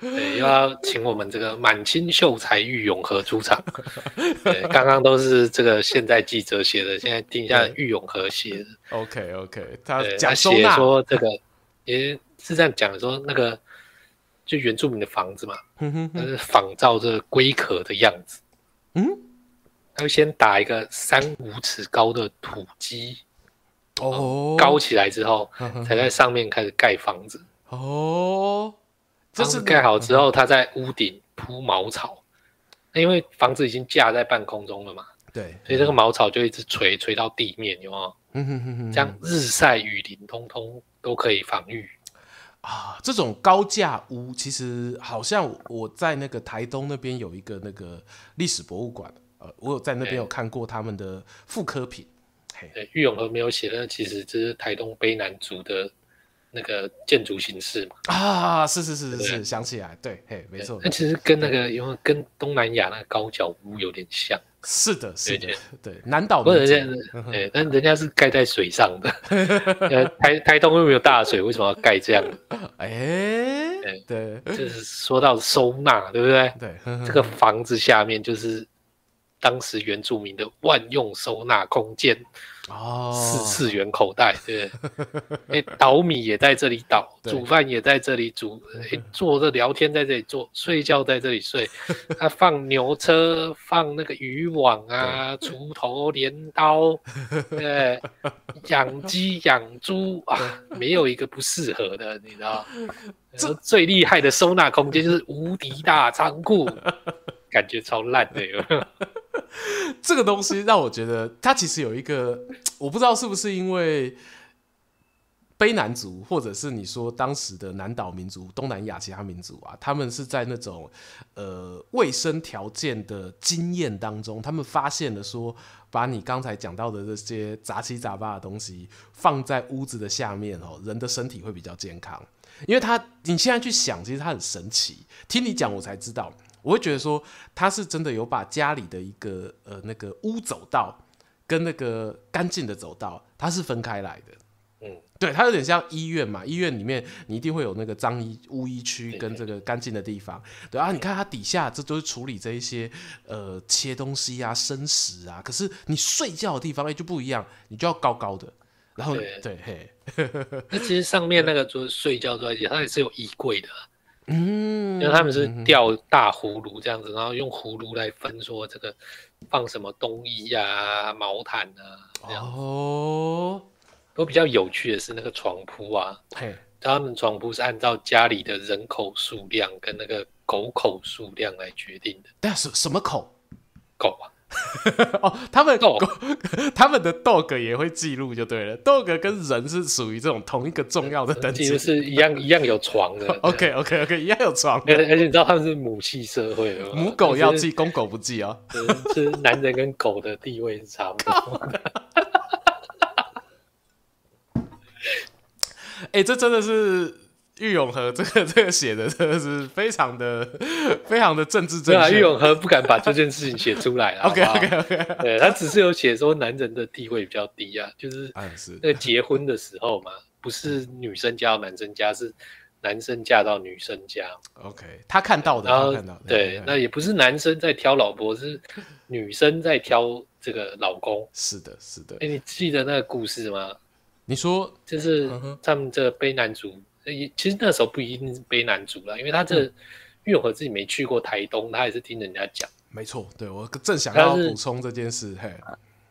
对，又要请我们这个满清秀才郁永和出场。*laughs* 对，刚刚都是这个现在记者写的，现在听一下郁永和写的。OK OK，他讲他写说这个也。是这样讲的，说那个就原住民的房子嘛，嗯哼，哼，是仿照这个龟壳的样子，嗯，他会先打一个三五尺高的土基，哦，高起来之后，才在上面开始盖房子，哦，这是盖好之后，他在屋顶铺茅草，因为房子已经架在半空中了嘛，对，所以这个茅草就一直垂垂到地面，有没有？嗯哼哼哼，这样日晒雨淋，通通都可以防御啊。这种高架屋，其实好像我在那个台东那边有一个那个历史博物馆，呃，我有在那边有看过他们的复刻品。对，郁永和没有写那，其实这是台东卑南族的。那个建筑形式嘛，啊，是是是是是，想起来，对，嘿，没错。那其实跟那个，因为跟东南亚那个高脚屋有点像。是的，是的，对，南岛。不是人家，哎，但人家是盖在水上的。*laughs* 台台东又没有大水，为什么要盖这样？*laughs* 哎，对，就是说到收纳，对不对？对，这个房子下面就是。当时原住民的万用收纳空间哦，四次元口袋，对，*laughs* 哎，倒米也在这里倒，煮饭也在这里煮，哎，坐着聊天在这里坐，睡觉在这里睡。他 *laughs* 放牛车，放那个渔网啊，锄头、镰刀，对，养鸡养猪啊，没有一个不适合的，你知道？这最厉害的收纳空间就是无敌大仓库，感觉超烂的哟。*laughs* 这个东西让我觉得，它其实有一个，我不知道是不是因为卑南族，或者是你说当时的南岛民族、东南亚其他民族啊，他们是在那种呃卫生条件的经验当中，他们发现了说，把你刚才讲到的这些杂七杂八的东西放在屋子的下面哦，人的身体会比较健康。因为他你现在去想，其实它很神奇。听你讲，我才知道。我会觉得说，他是真的有把家里的一个呃那个屋走道跟那个干净的走道，它是分开来的。嗯，对，它有点像医院嘛，医院里面你一定会有那个脏衣污衣区跟这个干净的地方。对啊，你看它底下这都是处理这一些呃切东西啊、生食啊。可是你睡觉的地方哎就不一样，你就要高高的。然后对，对嘿，*laughs* 那其实上面那个就是睡觉在一起，它也是有衣柜的。嗯，因为他们是吊大葫芦这样子，然后用葫芦来分说这个放什么冬衣啊、毛毯啊这样哦，都比较有趣的是那个床铺啊，嘿，他们床铺是按照家里的人口数量跟那个狗口数量来决定的。但是什么口？狗啊。*laughs* 哦，他们 dog，*laughs* 他们的 dog 也会记录就对了。dog 跟人是属于这种同一个重要的等级，是一样 *laughs* 一样有床的。OK OK OK，一样有床。而且你知道他们是母系社会，母狗要记，公狗不记哦。是男人跟狗的地位是差不多。哎、欸，这真的是。郁永和这个这个写的真的是非常的 *laughs* 非常的政治正确。对啊，郁永和不敢把这件事情写出来 *laughs* OK OK OK，对，他只是有写说男人的地位比较低啊，就是那个结婚的时候嘛，不是女生嫁到男生家，是男生嫁到女生家。OK，他看到的，看到的对，那也不是男生在挑老婆，是女生在挑这个老公。是的，是的。哎，你记得那个故事吗？你说就是他们这个卑南族。其实那时候不一定是卑南族了，因为他这郁永河自己没去过台东，他也是听人家讲。没错，对，我正想要补充这件事。嘿，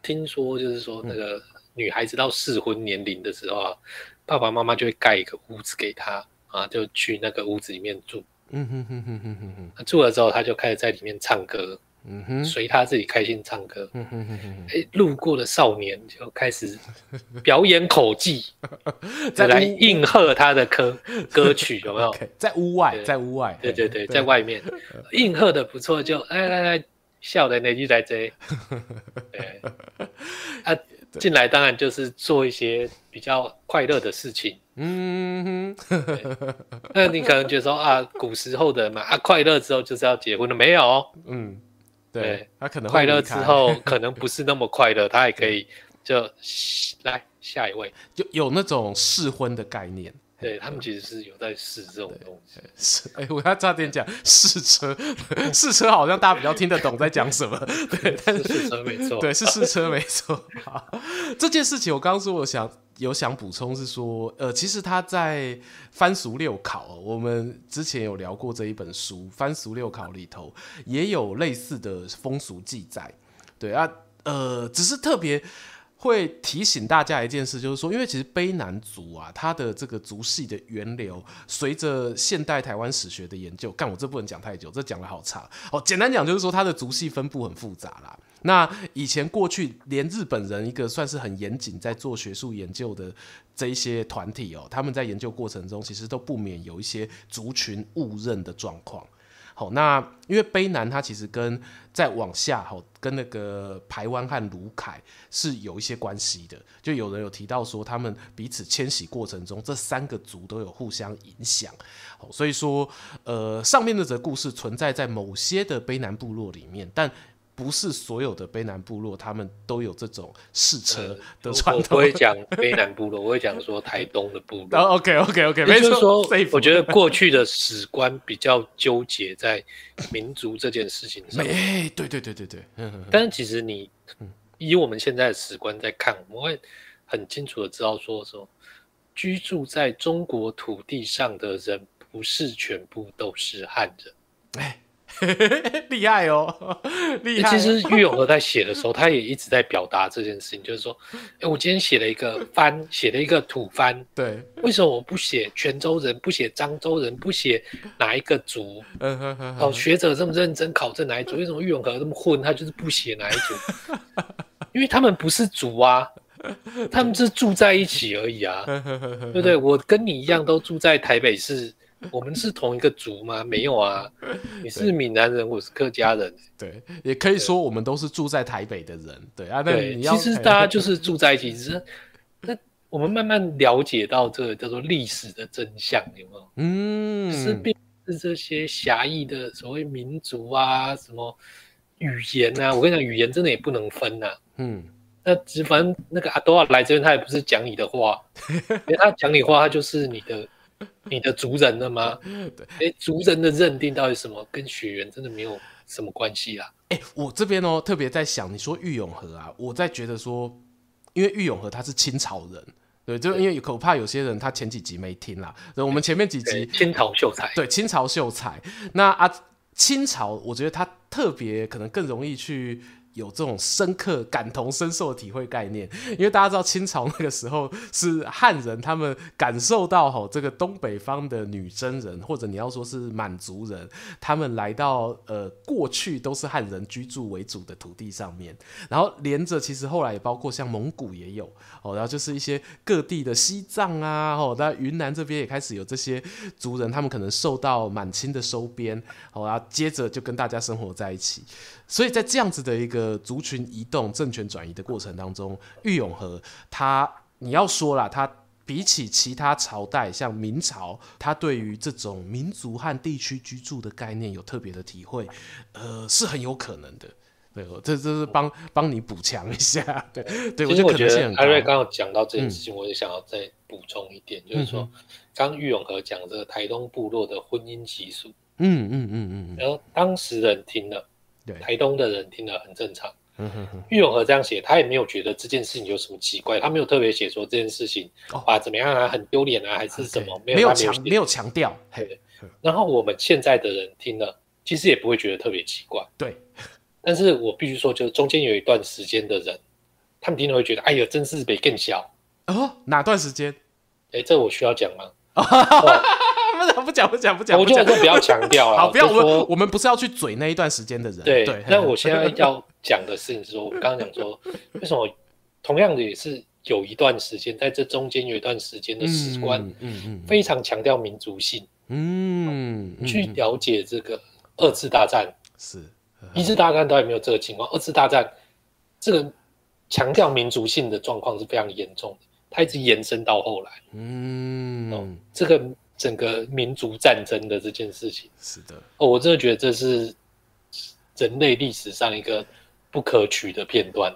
听说就是说那个女孩子到适婚年龄的时候啊，嗯、爸爸妈妈就会盖一个屋子给她啊，就去那个屋子里面住。嗯哼哼哼哼哼哼。住了之后，他就开始在里面唱歌。嗯哼，随他自己开心唱歌。嗯哼哼哼，哎，路过的少年就开始 *laughs* 表演口技，*laughs* 再来应和他的歌 *laughs* 歌曲，有没有？在屋外，在屋外，对对对，在外面应和的不错，就哎来来，笑的那句在这。对，啊，进来当然就是做一些比较快乐的事情。嗯哼，那你可能觉得说啊，古时候的嘛，啊，快乐之后就是要结婚了没有？嗯。对，他可能快乐之后 *laughs* 可能不是那么快乐，他也可以就来下一位，有有那种试婚的概念。对，他们其实是有在试这种东西。是，*laughs* 哎，我要差点讲试车，试车好像大家比较听得懂在讲什么。对，*laughs* 但是试车没错，对，是试车没错。好，这件事情我刚刚说，我想。有想补充是说，呃，其实他在《番俗六考》，我们之前有聊过这一本书，《番俗六考》里头也有类似的风俗记载，对啊，呃，只是特别会提醒大家一件事，就是说，因为其实卑南族啊，它的这个族系的源流，随着现代台湾史学的研究，干我这不能讲太久，这讲得好长哦。简单讲就是说，它的族系分布很复杂啦。那以前过去，连日本人一个算是很严谨在做学术研究的这一些团体哦，他们在研究过程中，其实都不免有一些族群误认的状况。好，那因为卑南它其实跟再往下，好，跟那个台湾和卢凯是有一些关系的。就有人有提到说，他们彼此迁徙过程中，这三个族都有互相影响。好，所以说，呃，上面的这故事存在在某些的卑南部落里面，但。不是所有的卑南部落，他们都有这种试车的传统。*laughs* 我不会讲卑南部落，我会讲说台东的部落。*laughs* Oh, OK OK OK，没错。说，我觉得过去的史观比较纠结在民族这件事情上。哎，对对对对对。但是其实你以我们现在的史观在看，我们会很清楚的知道说，说居住在中国土地上的人，不是全部都是汉人。哎。*laughs* 厉害哦，厉害！其实郁永和在写的时候，他也一直在表达这件事情，就是说，*laughs* 哎，我今天写了一个番，写了一个土番，对，为什么我不写泉州人，不写漳州人，不写哪一个族？哦，学者这么认真考证哪一族，*laughs* 为什么郁永和这么混？他就是不写哪一族，因为他们不是族啊，他们是住在一起而已啊，对不对？我跟你一样，都住在台北市。*laughs* 我们是同一个族吗？没有啊，你是闽南人，我是客家人。对，也可以说我们都是住在台北的人。对啊，对，其实 *laughs* 大家就是住在一起，只是那我们慢慢了解到这个叫做历史的真相，有没有？嗯，是并是这些狭义的所谓民族啊，什么语言啊？我跟你讲，语言真的也不能分呐。嗯，那只反正那个阿多来这边，他也不是讲你的话，*laughs* 因为他讲你话，他就是你的。*laughs* 你的族人了吗？对，哎、欸，族人的认定到底什么？跟血缘真的没有什么关系啦。哎、欸，我这边哦，特别在想，你说玉永和啊，我在觉得说，因为玉永和他是清朝人，对，就因为可怕有些人他前几集没听啦，我们前面几集清朝秀才，对，清朝秀才，那啊，清朝，我觉得他特别可能更容易去。有这种深刻感同身受的体会概念，*laughs* 因为大家知道清朝那个时候是汉人，他们感受到吼这个东北方的女真人，或者你要说是满族人，他们来到呃过去都是汉人居住为主的土地上面，然后连着其实后来也包括像蒙古也有哦，然后就是一些各地的西藏啊，哦，那云南这边也开始有这些族人，他们可能受到满清的收编，哦，然后接着就跟大家生活在一起。所以在这样子的一个族群移动、政权转移的过程当中，郁永和他你要说啦，他比起其他朝代，像明朝，他对于这种民族和地区居住的概念有特别的体会，呃，是很有可能的。*laughs* 对，这这是帮帮你补强一下。对，对其实我觉得艾瑞刚刚讲到这件事情，我也想要再补充一点，嗯、就是说，刚郁永和讲这个台东部落的婚姻习俗，嗯嗯嗯嗯，然后当时人听了。对台东的人听了很正常。嗯哼哼，郁永河这样写，他也没有觉得这件事情有什么奇怪，他没有特别写说这件事情、哦、啊怎么样啊，很丢脸啊，还是什么？没有强没有强调。对，然后我们现在的人听了，其实也不会觉得特别奇怪。对，但是我必须说，就是中间有一段时间的人，他们听了会觉得，哎呀，真是北更小。哦，哪段时间？哎，这我需要讲吗？*laughs* 不讲不讲不讲，我觉得不要强调了。好，不要我们我们不是要去嘴那一段时间的人。对对。那我现在要讲的事情是说，我刚刚讲说，*laughs* 为什么同样的也是有一段时间，在这中间有一段时间的史观，嗯嗯，非常强调民族性，嗯，去了解这个二次大战是，一次大战都还没有这个情况，二次大战这个强调民族性的状况是非常严重的，它一直延伸到后来，嗯，这个。整个民族战争的这件事情，是的，哦，我真的觉得这是人类历史上一个不可取的片段，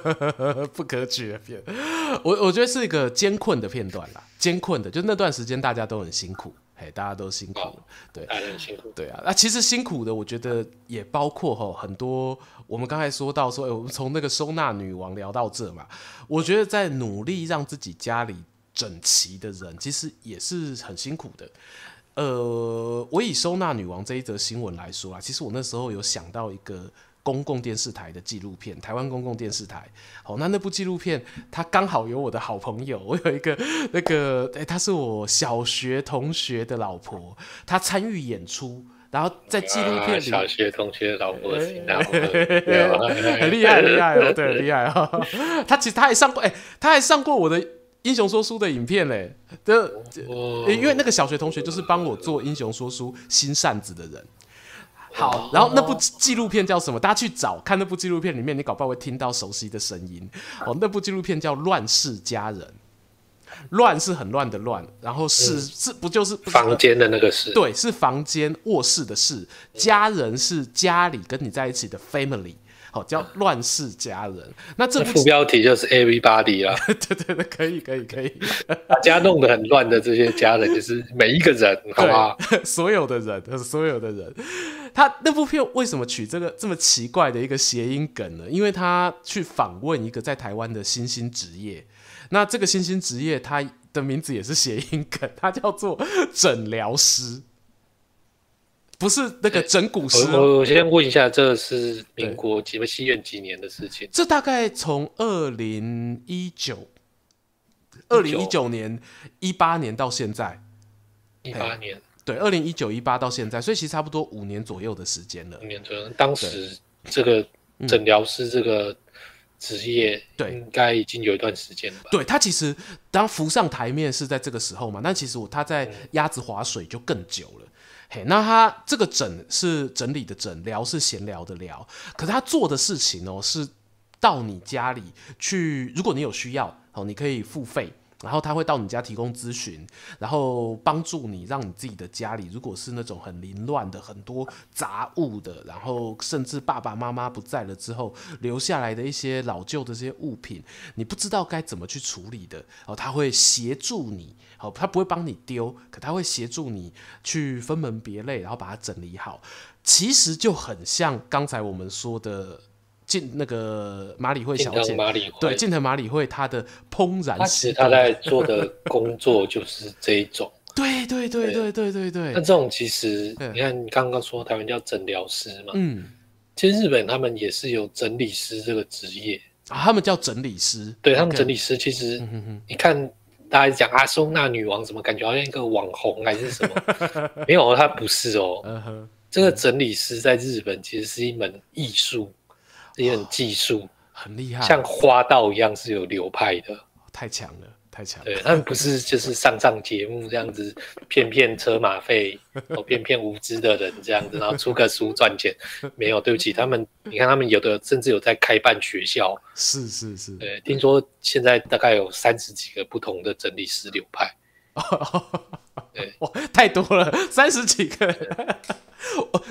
*laughs* 不可取的片，我我觉得是一个艰困的片段啦，艰困的，就那段时间大家都很辛苦，嘿，大家都辛苦，哦、对，大家很辛苦，对啊，那其实辛苦的，我觉得也包括吼很多，我们刚才说到说，哎，我们从那个收纳女王聊到这嘛，我觉得在努力让自己家里。整齐的人其实也是很辛苦的。呃，我以收纳女王这一则新闻来说啊，其实我那时候有想到一个公共电视台的纪录片，台湾公共电视台。好，那那部纪录片，它刚好有我的好朋友，我有一个那个，哎、欸，她是我小学同学的老婆，她参与演出，然后在纪录片里，小学同学的老婆，*laughs* 很厉害，厉害哦，对，厉害哦。*laughs* 她其实他还上过，哎、欸，她还上过我的英雄说书的影片嘞，的、欸，因为那个小学同学就是帮我做英雄说书新扇子的人。好，然后那部纪录片叫什么？大家去找看那部纪录片里面，你搞不好会听到熟悉的声音。哦，那部纪录片叫《乱世佳人》，乱是很乱的乱，然后是、嗯、是不就是房间的那个室？对，是房间卧室的室。家人是家里跟你在一起的 family。好，叫 *laughs*《乱世佳人》。那这部副标题就是 Everybody 啦。*laughs* 对对对，可以可以可以。大家弄得很乱的这些家人，就是每一个人，*laughs* 好吧？所有的人，所有的人。他那部片为什么取这个这么奇怪的一个谐音梗呢？因为他去访问一个在台湾的新兴职业，那这个新兴职业他的名字也是谐音梗，他叫做诊疗师，不是那个整蛊师。我我先问一下，这是民国几么西元几年的事情？这大概从二零一九，二零一九年一八年到现在，一八年。对，二零一九一八到现在，所以其实差不多五年左右的时间了。五年左右，当时这个诊疗师这个职业，对，应该已经有一段时间了吧？对，他其实当浮上台面是在这个时候嘛，但其实我他在鸭子划水就更久了。嘿，那他这个诊是整理的诊，聊是闲聊的聊，可是他做的事情哦，是到你家里去，如果你有需要哦，你可以付费。然后他会到你家提供咨询，然后帮助你，让你自己的家里，如果是那种很凌乱的、很多杂物的，然后甚至爸爸妈妈不在了之后留下来的一些老旧的这些物品，你不知道该怎么去处理的，哦，他会协助你，哦，他不会帮你丢，可他会协助你去分门别类，然后把它整理好。其实就很像刚才我们说的。进那个马里惠小姐，对，近藤马里惠，她的怦然心动，他在做的工作就是这一种。*laughs* 对对对对对对对。那这种其实，你看你刚刚说台湾叫诊疗师嘛，嗯，其实日本他们也是有整理师这个职业。啊，他们叫整理师，对他们整理师，其实你看大家讲阿松那女王怎么感觉好像一个网红还是什么？*laughs* 没有，他不是哦，这个整理师在日本其实是一门艺术。也很技术、哦，很厉害，像花道一样是有流派的，太强了，太强了。对，他们不是就是上上节目这样子骗骗车马费，哦，骗骗无知的人这样子，然后出个书赚钱。没有，对不起，他们，你看他们有的甚至有在开办学校，是是是。对，听说现在大概有三十几个不同的整理师流派。*laughs* 对，*laughs* 哇，太多了，三十几个。*laughs*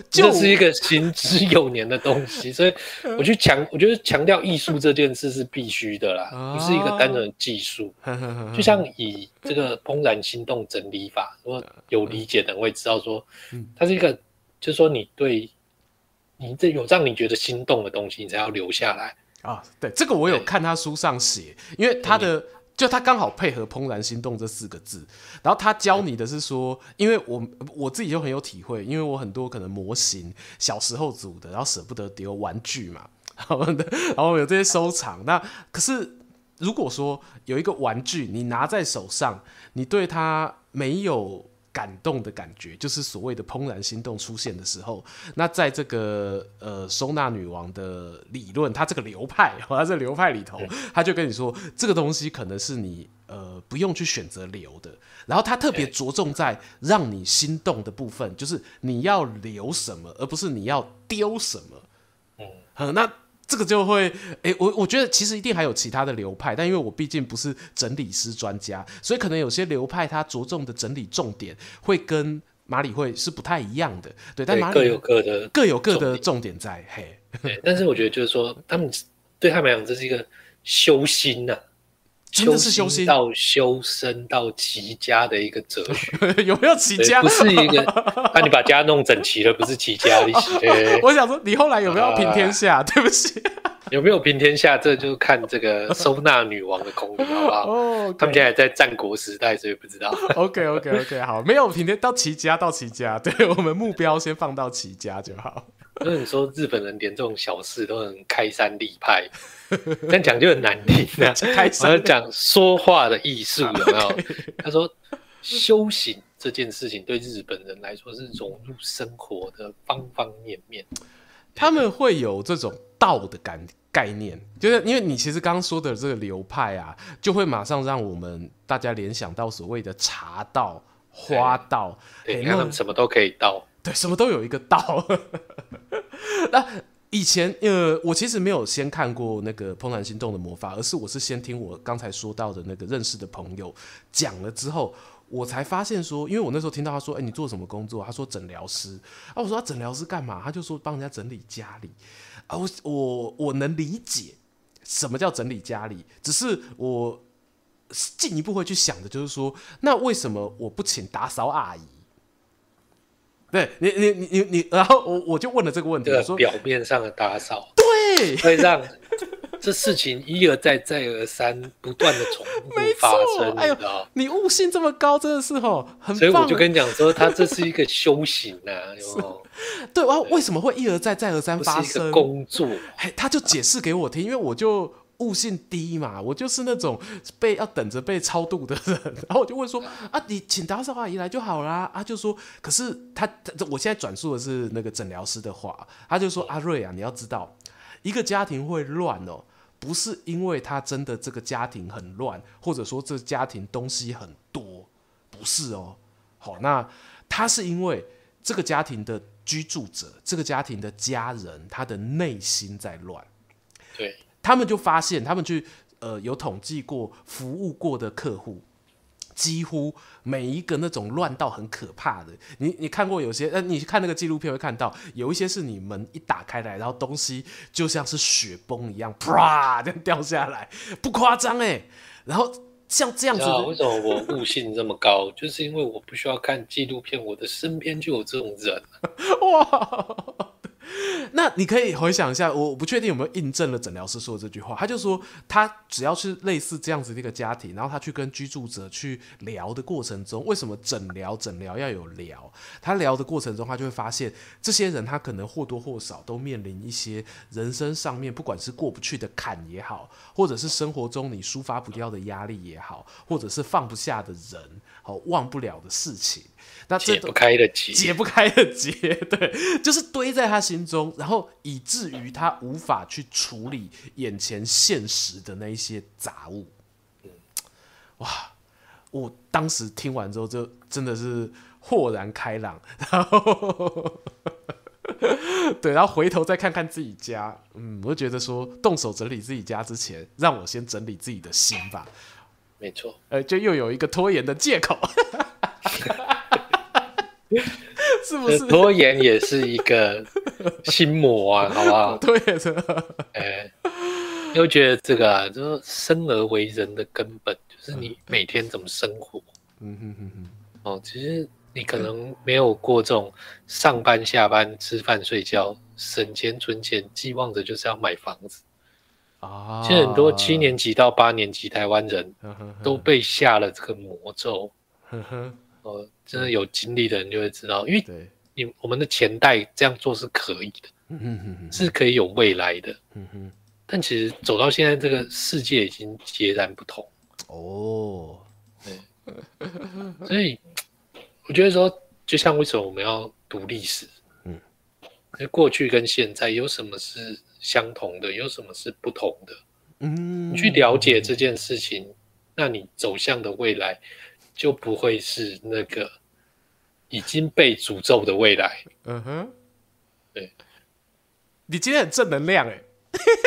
这是一个行之有年的东西，所以我去强，我觉得强调艺术这件事是必须的啦，不是一个单纯的技术。*laughs* 就像以这个怦然心动整理法，如果有理解的人会知道说，它是一个，就是说你对你这有让你觉得心动的东西，你才要留下来啊。对，这个我有看他书上写，因为他的。就他刚好配合“怦然心动”这四个字，然后他教你的是说，因为我我自己就很有体会，因为我很多可能模型小时候组的，然后舍不得丢玩具嘛，*laughs* 然后然后有这些收藏。那可是如果说有一个玩具你拿在手上，你对它没有。感动的感觉，就是所谓的怦然心动出现的时候，那在这个呃收纳女王的理论，她这个流派，*laughs* 它这个流派里头，她就跟你说，这个东西可能是你呃不用去选择留的，然后她特别着重在让你心动的部分，就是你要留什么，而不是你要丢什么。嗯，好，那。这个就会，诶，我我觉得其实一定还有其他的流派，但因为我毕竟不是整理师专家，所以可能有些流派它着重的整理重点会跟马里会是不太一样的，对，但各有各的各有各的重点在，嘿，对，但是我觉得就是说，他们对他们来讲这是一个修心呐、啊。真的是修心到修身到齐家的一个哲学，*laughs* 有没有齐家？不是一个，那你把家弄整齐了，不是齐家。*laughs* 我想说，你后来有没有平天下？对不起，有没有平天下？这就看这个 *laughs* 收纳女王的功力，好不好？哦，他们现在在战国时代，所以不知道。OK，OK，OK，好，没有平天到齐家，到齐家，对我们目标先放到齐家就好。因为你说日本人连这种小事都能开山立派，但讲就很难听啊。*laughs* 开山讲说话的艺术有没有他说修行这件事情对日本人来说是融入生活的方方面面，他们会有这种道的感概念，就是因为你其实刚刚说的这个流派啊，就会马上让我们大家联想到所谓的茶道、花道，对，你看他们什么都可以道。对，什么都有一个道。*laughs* 那以前，呃，我其实没有先看过那个《怦然心动的魔法》，而是我是先听我刚才说到的那个认识的朋友讲了之后，我才发现说，因为我那时候听到他说：“哎，你做什么工作？”他说：“诊疗师。”啊，我说：“他诊疗师干嘛？”他就说：“帮人家整理家里。”啊，我我我能理解什么叫整理家里，只是我进一步会去想的就是说，那为什么我不请打扫阿姨？对你，你，你，你，你，然后我我就问了这个问题，这个表面上的打扫，对，*laughs* 会让这事情一而再，再而三，不断的重复发生。哎呦，你悟性这么高，真的是哦，很。所以我就跟你讲说，他这是一个修行啊，*laughs* 有没有？对，然后为什么会一而再，再而三发生？工作，哎，他就解释给我听，因为我就。悟性低嘛，我就是那种被要等着被超度的人，然后我就问说 *laughs* 啊，你请打扫阿姨来就好啦。啊，就说，可是他，他我现在转述的是那个诊疗师的话，他就说阿瑞啊，你要知道，一个家庭会乱哦，不是因为他真的这个家庭很乱，或者说这家庭东西很多，不是哦。好，那他是因为这个家庭的居住者，这个家庭的家人，他的内心在乱。对。他们就发现，他们去呃有统计过服务过的客户，几乎每一个那种乱到很可怕的。你你看过有些呃，你看那个纪录片会看到有一些是你门一打开来，然后东西就像是雪崩一样，啪这样掉下来，不夸张哎。然后像这样子的，为什么我悟性这么高？*laughs* 就是因为我不需要看纪录片，我的身边就有这种人。哇！*laughs* 那你可以回想一下，我不确定有没有印证了诊疗师说的这句话。他就说，他只要是类似这样子的一个家庭，然后他去跟居住者去聊的过程中，为什么诊疗诊疗要有聊？他聊的过程中，他就会发现，这些人他可能或多或少都面临一些人生上面，不管是过不去的坎也好，或者是生活中你抒发不掉的压力也好，或者是放不下的人，好忘不了的事情。那这解不开的结，解不开的结，对，就是堆在他心中，然后以至于他无法去处理眼前现实的那一些杂物。哇！我当时听完之后，就真的是豁然开朗。然后，对，然后回头再看看自己家，嗯，我就觉得说，动手整理自己家之前，让我先整理自己的心吧。没错，呃，就又有一个拖延的借口。*laughs* *laughs* 是不是拖延也是一个心魔啊？*laughs* 好不好？对的。哎，因为觉得这个啊，就是生而为人的根本，就是你每天怎么生活。嗯哼哼哼。哦，其实你可能没有过这种上班、下班、吃饭、睡觉、省钱、存钱，寄望着就是要买房子啊。其实很多七年级到八年级台湾人都被下了这个魔咒。哦，真的有经历的人就会知道，因为你我们的前代这样做是可以的，嗯、是可以有未来的。嗯、但其实走到现在，这个世界已经截然不同。哦，对，所以我觉得说，就像为什么我们要读历史？嗯，因为过去跟现在有什么是相同的，有什么是不同的？嗯，你去了解这件事情，那你走向的未来。就不会是那个已经被诅咒的未来。嗯哼，对，你今天很正能量哎。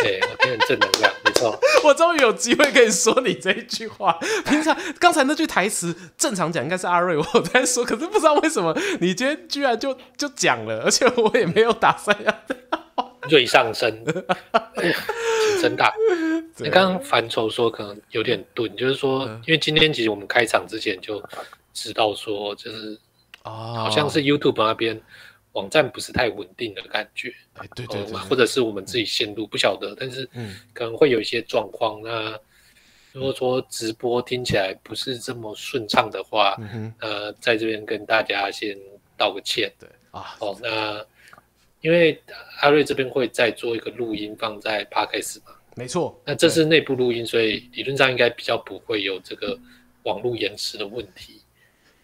对，我今天很正能量，没错。*laughs* 我终于有机会可以说你这一句话。平常刚才那句台词正常讲应该是阿瑞我在说，可是不知道为什么你今天居然就就讲了，而且我也没有打算要。锐上升，*laughs* 请增大。你刚刚范畴说可能有点钝，就是说，因为今天其实我们开场之前就知道说，就是好像是 YouTube 那边网站不是太稳定的感觉，对对，或者是我们自己线路不晓得，但是可能会有一些状况。那如果说直播听起来不是这么顺畅的话，呃，在这边跟大家先道个歉。对啊，哦，那。因为阿瑞这边会再做一个录音放在 Podcast 嘛，没错。那这是内部录音，所以理论上应该比较不会有这个网络延迟的问题。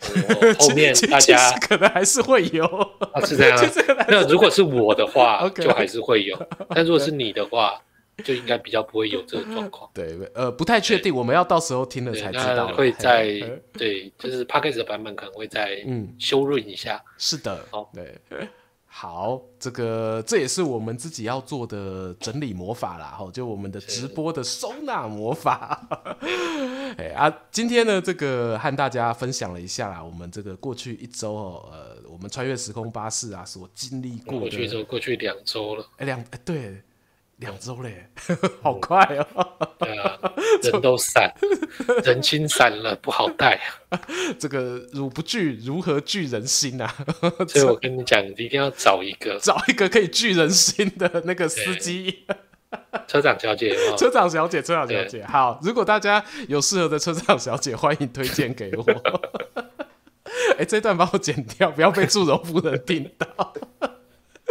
*laughs* 后面大家可能还是会有，啊、是这样。*laughs* 那如果是我的话，*laughs* 就还是会有；但如果是你的话，就应该比较不会有这个状况。对，呃，不太确定，我们要到时候听了才知道。会在对，就是 Podcast 的版本可能会再嗯修润一下。是的，哦，对。好，这个这也是我们自己要做的整理魔法啦，哈，就我们的直播的收纳魔法。*laughs* 哎啊，今天呢，这个和大家分享了一下啦，我们这个过去一周哦，呃，我们穿越时空巴士啊所经历过的。过去就过去两周了，哎，两哎对。两周嘞，*laughs* 好快哦、喔！对啊，人都散，*laughs* 人心散了，不好带啊。这个汝不惧，如何聚人心啊？*laughs* 所以我跟你讲，你一定要找一个，找一个可以聚人心的那个司机。车长小姐，车长小姐，车长小姐，好。如果大家有适合的车长小姐，欢迎推荐给我。哎、欸，这段帮我剪掉，不要被祝融夫人听到。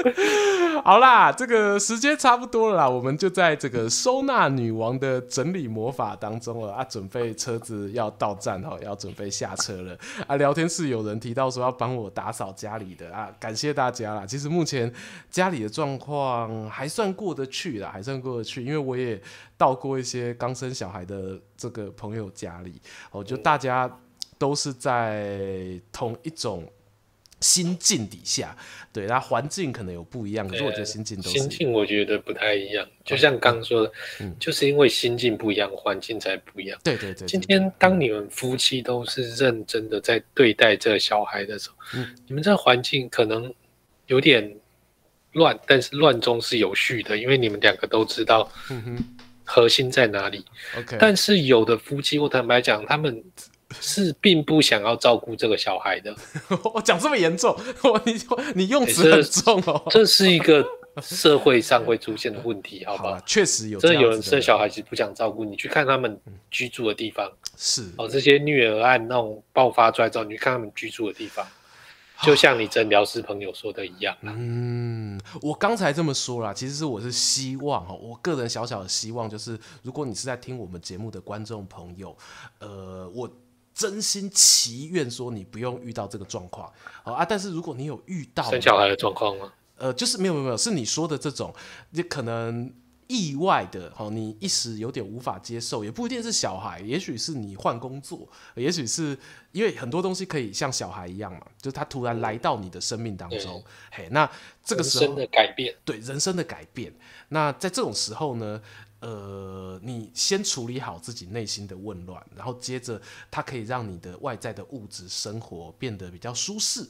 *laughs* 好啦，这个时间差不多了啦，我们就在这个收纳女王的整理魔法当中了啊，准备车子要到站哈，要准备下车了啊。聊天室有人提到说要帮我打扫家里的啊，感谢大家啦。其实目前家里的状况还算过得去啦，还算过得去，因为我也到过一些刚生小孩的这个朋友家里，哦，就大家都是在同一种。心境底下，对，它环境可能有不一样，可是我觉得心境都是。心境我觉得不太一样，就像刚刚说的，嗯，就是因为心境不一样，环境才不一样。对对对。今天当你们夫妻都是认真的在对待这个小孩的时候，嗯，你们这个环境可能有点乱，但是乱中是有序的，因为你们两个都知道，嗯哼，核心在哪里。OK。但是有的夫妻，我坦白讲，他们。是并不想要照顾这个小孩的。*laughs* 我讲这么严重，我你你用词很重哦。这是一个社会上会出现的问题，好吧？确实有。真的有人生小孩子不想照顾，你去看他们居住的地方，是哦，这些虐儿案那种爆发出来之后，你去看他们居住的地方，就像你诊疗师朋友说的一样。嗯，我刚才这么说啦，其实是我是希望哈，我个人小小的希望就是，如果你是在听我们节目的观众朋友，呃，我。真心祈愿说你不用遇到这个状况，好啊。但是如果你有遇到生小孩的状况吗？呃，就是没有没有没有，是你说的这种，你可能意外的，好，你一时有点无法接受，也不一定是小孩，也许是你换工作，也许是因为很多东西可以像小孩一样嘛，就是他突然来到你的生命当中，嗯、嘿，那这个时候人生的改变，对人生的改变，那在这种时候呢？呃，你先处理好自己内心的混乱，然后接着它可以让你的外在的物质生活变得比较舒适。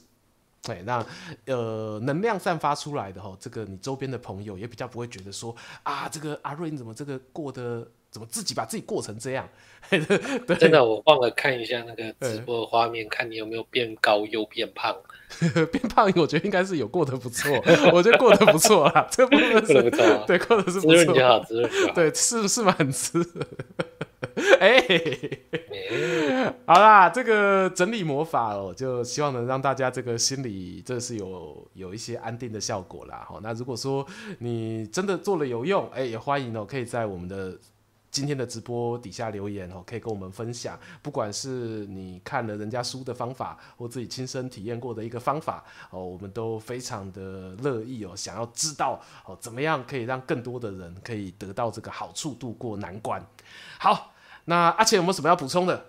对，那呃，能量散发出来的哈，这个你周边的朋友也比较不会觉得说啊，这个阿瑞你怎么这个过得怎么自己把自己过成这样？*laughs* 对，真的，我忘了看一下那个直播的画面，看你有没有变高又变胖。*laughs* 变胖，我觉得应该是有过得不错，*laughs* 我觉得过得不错啦。这部分是对，过得是不错。对，是是蛮滋。哎、欸，好啦，这个整理魔法哦，就希望能让大家这个心里这是有有一些安定的效果啦。好，那如果说你真的做了有用，哎、欸，也欢迎哦，可以在我们的。今天的直播底下留言哦，可以跟我们分享，不管是你看了人家书的方法，或自己亲身体验过的一个方法哦，我们都非常的乐意哦，想要知道哦，怎么样可以让更多的人可以得到这个好处，度过难关。好，那阿钱有没有什么要补充的？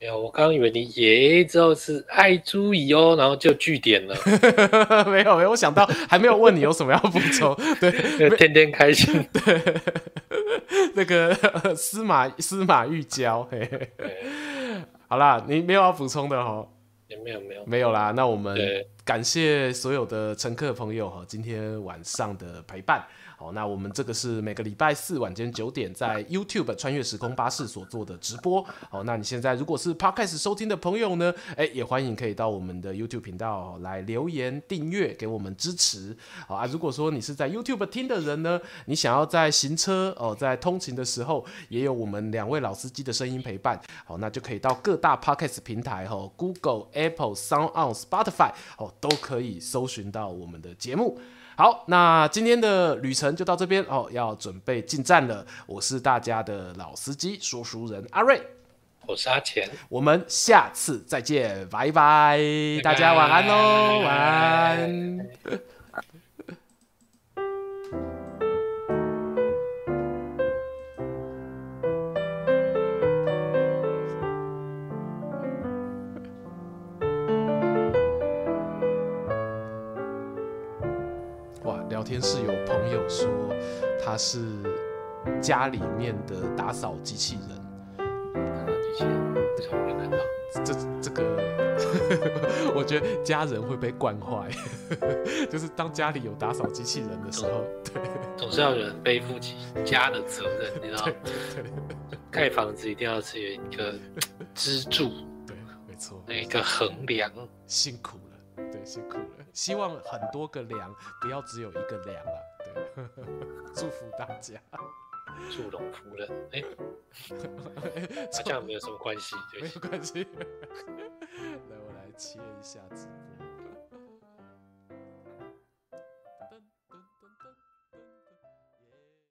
没有，我刚刚以为你耶之后是爱注意哦，然后就据点了。*laughs* 没有没有，我想到还没有问你有什么要补充。对，*laughs* 天天开心。对，*laughs* 那个 *laughs* 司马司马玉娇。嘿嘿好啦，你没有要补充的哦。也没有没有没有啦，那我们感谢所有的乘客朋友哈，今天晚上的陪伴。好，那我们这个是每个礼拜四晚间九点在 YouTube 穿越时空巴士所做的直播。好，那你现在如果是 Podcast 收听的朋友呢，哎，也欢迎可以到我们的 YouTube 频道来留言订阅，给我们支持。好啊，如果说你是在 YouTube 听的人呢，你想要在行车哦，在通勤的时候，也有我们两位老司机的声音陪伴。好，那就可以到各大 Podcast 平台哈，Google、Apple、SoundOn、Spotify 哦，都可以搜寻到我们的节目。好，那今天的旅程就到这边哦，要准备进站了。我是大家的老司机说书人阿瑞，我是阿钱，我们下次再见，拜拜，拜拜。大家晚安喽，晚安。天是有朋友说他是家里面的打扫机器人？这这个，*laughs* 我觉得家人会被惯坏，*laughs* 就是当家里有打扫机器人的时候，对，总是要有人背负起家的责任，你知道吗？盖房子一定要是有一个支柱，对，没错，一个衡量，辛苦了，对，辛苦了。希望很多个梁，不要只有一个梁啊！对，*laughs* 祝福大家，祝龙夫人。哎、欸，这样没有什么关系，没有关系。*laughs* 来，我来切一下子。